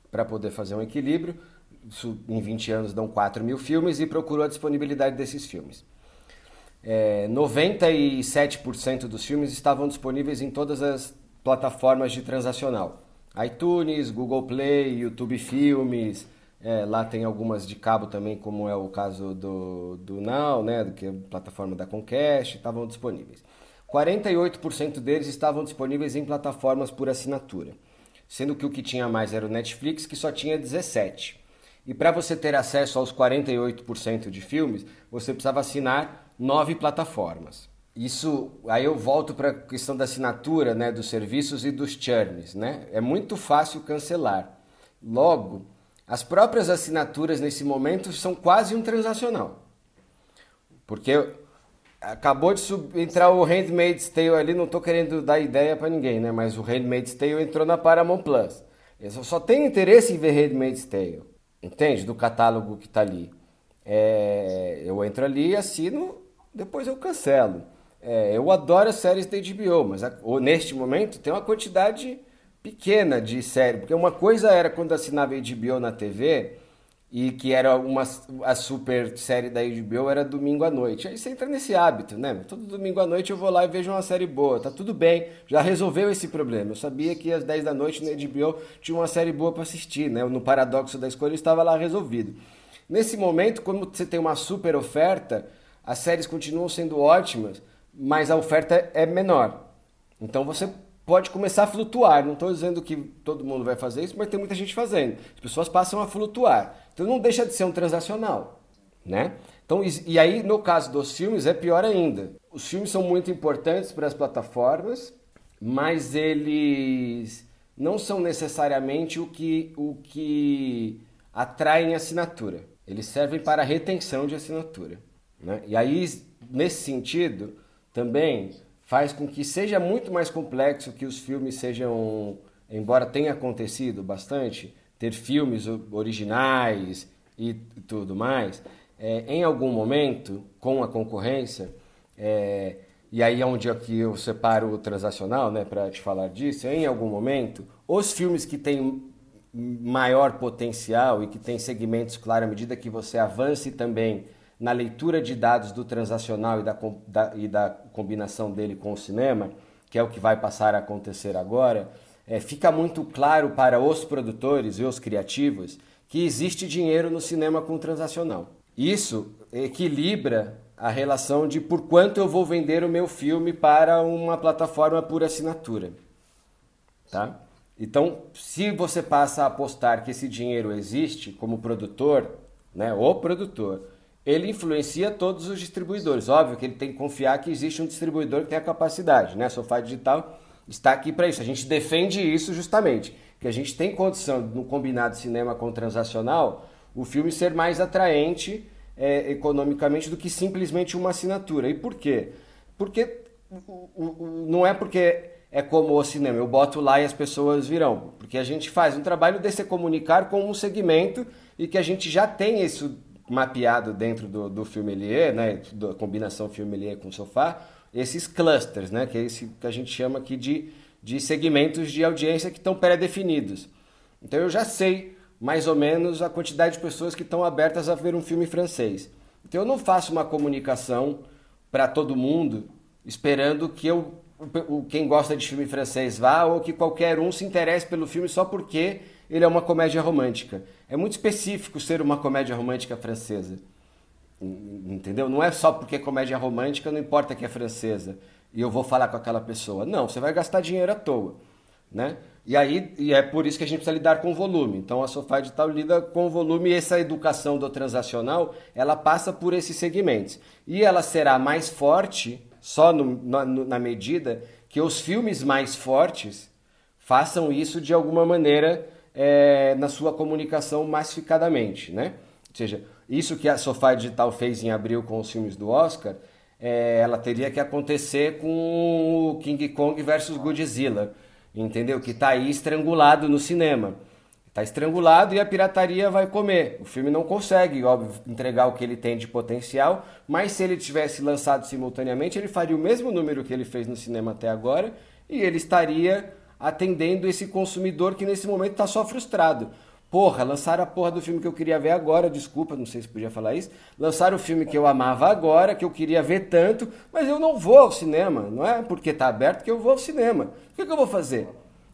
S3: para poder fazer um equilíbrio. Isso, em 20 anos dão 4 mil filmes e procurou a disponibilidade desses filmes. É, 97% dos filmes estavam disponíveis em todas as plataformas de transacional iTunes, Google Play, YouTube Filmes, é, lá tem algumas de cabo também, como é o caso do, do Now, né, que é a plataforma da Comcast, estavam disponíveis. 48% deles estavam disponíveis em plataformas por assinatura, sendo que o que tinha mais era o Netflix, que só tinha 17. E para você ter acesso aos 48% de filmes, você precisava assinar nove plataformas. Isso, aí eu volto para a questão da assinatura, né, dos serviços e dos churns, né? É muito fácil cancelar. Logo, as próprias assinaturas nesse momento são quase um transacional. Porque acabou de entrar o Handmaid's Tale ali, não estou querendo dar ideia para ninguém, né? Mas o Handmaid's Tale entrou na Paramount Plus. Eu só tenho interesse em ver Handmaid's Tale, entende? Do catálogo que está ali. É, eu entro ali, assino, depois eu cancelo. É, eu adoro as séries da HBO, mas a, neste momento tem uma quantidade pequena de séries. Porque uma coisa era quando assinava HBO na TV e que era uma a super série da HBO era domingo à noite. Aí você entra nesse hábito, né? Todo domingo à noite eu vou lá e vejo uma série boa. Tá tudo bem, já resolveu esse problema. Eu sabia que às 10 da noite na HBO tinha uma série boa para assistir, né? No paradoxo da escolha estava lá resolvido. Nesse momento, quando você tem uma super oferta, as séries continuam sendo ótimas mas a oferta é menor. Então você pode começar a flutuar. Não estou dizendo que todo mundo vai fazer isso, mas tem muita gente fazendo. As pessoas passam a flutuar. Então não deixa de ser um transacional, né? Então, e aí, no caso dos filmes, é pior ainda. Os filmes são muito importantes para as plataformas, mas eles não são necessariamente o que, o que atraem assinatura. Eles servem para retenção de assinatura. Né? E aí, nesse sentido, também faz com que seja muito mais complexo que os filmes sejam, embora tenha acontecido bastante, ter filmes originais e tudo mais, é, em algum momento, com a concorrência, é, e aí é onde aqui eu separo o transacional, né, para te falar disso, em algum momento, os filmes que têm maior potencial e que têm segmentos, claro, à medida que você avance também na leitura de dados do transacional e da, da, e da combinação dele com o cinema, que é o que vai passar a acontecer agora, é, fica muito claro para os produtores e os criativos que existe dinheiro no cinema com o transacional. Isso equilibra a relação de por quanto eu vou vender o meu filme para uma plataforma por assinatura. Tá? Então, se você passa a apostar que esse dinheiro existe como produtor, né, o produtor, ele influencia todos os distribuidores. Óbvio que ele tem que confiar que existe um distribuidor que tem a capacidade, né? Sofá Digital está aqui para isso. A gente defende isso justamente, que a gente tem condição no combinado cinema com transacional, o filme ser mais atraente é, economicamente do que simplesmente uma assinatura. E por quê? Porque não é porque é como o cinema, eu boto lá e as pessoas virão, porque a gente faz um trabalho de se comunicar com um segmento e que a gente já tem isso mapeado dentro do, do filme Elie, né, da combinação filme Elie com sofá, esses clusters, né, que é esse que a gente chama aqui de, de segmentos de audiência que estão pré-definidos. Então eu já sei mais ou menos a quantidade de pessoas que estão abertas a ver um filme francês. Então eu não faço uma comunicação para todo mundo esperando que eu, quem gosta de filme francês vá ou que qualquer um se interesse pelo filme só porque ele é uma comédia romântica. É muito específico ser uma comédia romântica francesa. Entendeu? Não é só porque é comédia romântica, não importa que é francesa e eu vou falar com aquela pessoa. Não, você vai gastar dinheiro à toa, né? E aí e é por isso que a gente precisa lidar com o volume. Então a Sofá Digital lida com o volume e essa educação do transacional, ela passa por esses segmentos. E ela será mais forte só no, na, na medida que os filmes mais fortes façam isso de alguma maneira é, na sua comunicação massificadamente, né? Ou seja, isso que a Sofá Digital fez em abril com os filmes do Oscar, é, ela teria que acontecer com o King Kong versus Godzilla, entendeu? Que está aí estrangulado no cinema. Está estrangulado e a pirataria vai comer. O filme não consegue, óbvio, entregar o que ele tem de potencial, mas se ele tivesse lançado simultaneamente, ele faria o mesmo número que ele fez no cinema até agora e ele estaria atendendo esse consumidor que nesse momento está só frustrado. Porra, lançaram a porra do filme que eu queria ver agora, desculpa, não sei se podia falar isso. Lançaram o filme que eu amava agora, que eu queria ver tanto, mas eu não vou ao cinema. Não é porque está aberto que eu vou ao cinema. O que, que eu vou fazer?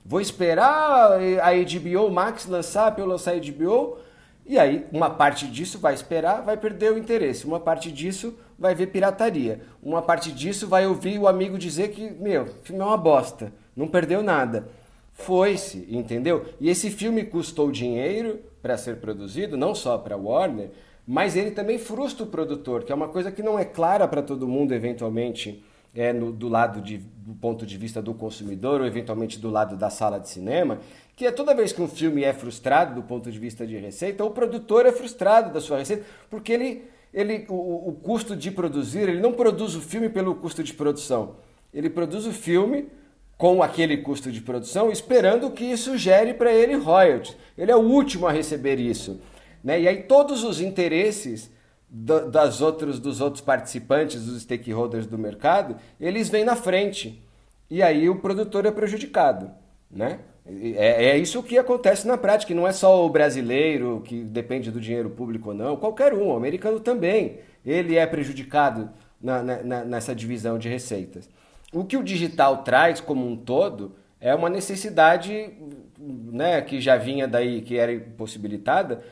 S3: Vou esperar a HBO Max lançar para eu lançar a HBO? E aí, uma parte disso vai esperar, vai perder o interesse. Uma parte disso vai ver pirataria. Uma parte disso vai ouvir o amigo dizer que, meu, filme é uma bosta. Não perdeu nada. Foi-se, entendeu? E esse filme custou dinheiro para ser produzido, não só para Warner, mas ele também frustra o produtor, que é uma coisa que não é clara para todo mundo, eventualmente, é, no, do lado de, do ponto de vista do consumidor, ou eventualmente do lado da sala de cinema, que é toda vez que um filme é frustrado do ponto de vista de receita, o produtor é frustrado da sua receita, porque ele, ele o, o custo de produzir, ele não produz o filme pelo custo de produção, ele produz o filme com aquele custo de produção, esperando que isso gere para ele royalties. Ele é o último a receber isso. Né? E aí todos os interesses do, das outros, dos outros participantes, dos stakeholders do mercado, eles vêm na frente. E aí o produtor é prejudicado. Né? É, é isso que acontece na prática, não é só o brasileiro que depende do dinheiro público ou não, qualquer um, o americano também, ele é prejudicado na, na, nessa divisão de receitas. O que o digital traz como um todo é uma necessidade né, que já vinha daí, que era impossibilitada,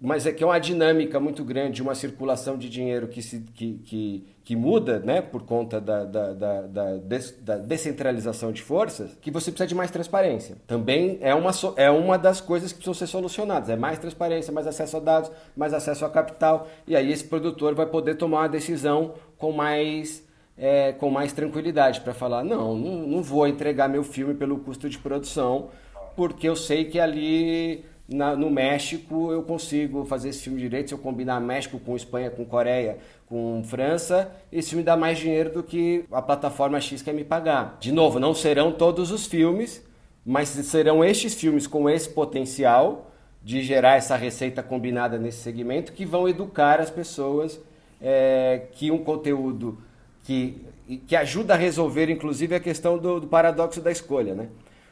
S3: mas é que é uma dinâmica muito grande, uma circulação de dinheiro que, se, que, que, que muda né, por conta da, da, da, da, des, da descentralização de forças, que você precisa de mais transparência. Também é uma, é uma das coisas que precisam ser solucionadas. É mais transparência, mais acesso a dados, mais acesso a capital, e aí esse produtor vai poder tomar uma decisão com mais é, com mais tranquilidade para falar: não, não, não vou entregar meu filme pelo custo de produção, porque eu sei que ali na, no México eu consigo fazer esse filme direito. Se eu combinar México com Espanha, com Coreia, com França, esse filme dá mais dinheiro do que a plataforma X quer me pagar. De novo, não serão todos os filmes, mas serão estes filmes com esse potencial de gerar essa receita combinada nesse segmento que vão educar as pessoas é, que um conteúdo que, que ajuda a resolver, inclusive, a questão do, do, paradoxo da escolha, né?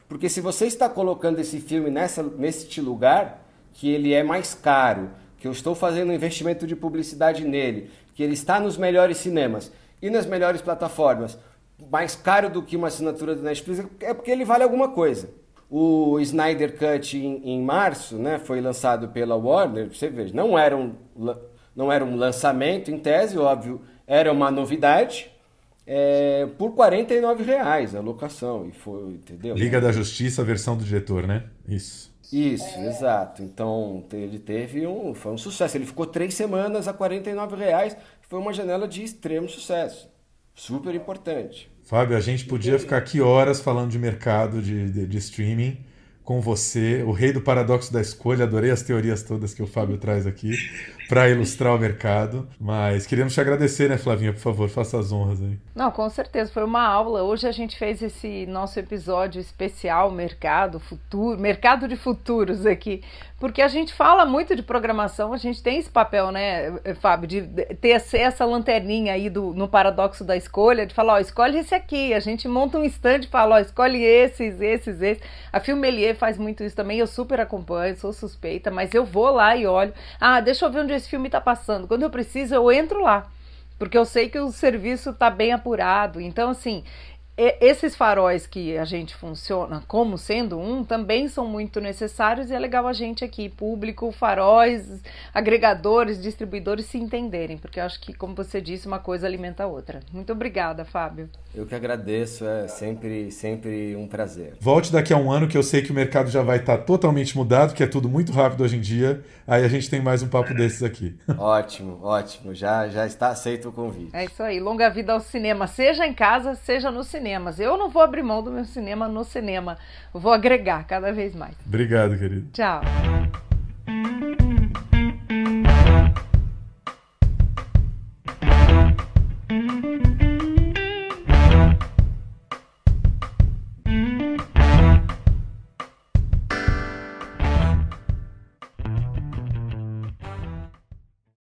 S3: Porque se você está colocando esse filme nessa, neste lugar, que ele é mais caro, que eu estou fazendo um investimento de publicidade nele, que ele está nos melhores cinemas e nas melhores plataformas, mais caro do que uma assinatura do Netflix, é porque ele vale alguma coisa. O Snyder Cut em, em março, né, foi lançado pela Warner, você veja, não era um, não era um lançamento em tese, óbvio, era uma novidade. É, por 49 reais a locação e foi entendeu?
S1: Liga da Justiça versão do diretor né? Isso.
S3: Isso exato. Então ele teve um foi um sucesso. Ele ficou três semanas a 49 reais foi uma janela de extremo sucesso. Super importante.
S1: Fábio a gente podia ficar aqui horas falando de mercado de, de, de streaming com você, o rei do paradoxo da escolha. Adorei as teorias todas que o Fábio traz aqui. Para ilustrar o mercado. Mas queríamos te agradecer, né, Flavinha? Por favor, faça as honras aí.
S2: Não, com certeza, foi uma aula. Hoje a gente fez esse nosso episódio especial Mercado Futuro, Mercado de Futuros aqui, porque a gente fala muito de programação, a gente tem esse papel, né, Fábio, de ter essa lanterninha aí do, no paradoxo da escolha, de falar, ó, escolhe esse aqui. A gente monta um stand e fala, ó, escolhe esses, esses, esses. A Filmelier faz muito isso também, eu super acompanho, sou suspeita, mas eu vou lá e olho. Ah, deixa eu ver onde esse filme está passando. Quando eu preciso, eu entro lá porque eu sei que o serviço está bem apurado. Então, assim, esses faróis que a gente funciona como sendo um também são muito necessários e é legal a gente aqui, público, faróis, agregadores, distribuidores se entenderem, porque eu acho que, como você disse, uma coisa alimenta a outra. Muito obrigada, Fábio.
S3: Eu que agradeço, é sempre, sempre um prazer.
S1: Volte daqui a um ano que eu sei que o mercado já vai estar totalmente mudado, que é tudo muito rápido hoje em dia. Aí a gente tem mais um papo desses aqui.
S3: Ótimo, ótimo. Já, já está aceito o convite.
S2: É isso aí. Longa vida ao cinema, seja em casa, seja no cinema cinemas. Eu não vou abrir mão do meu cinema no cinema. vou agregar cada vez mais.
S1: Obrigado, querido.
S2: Tchau.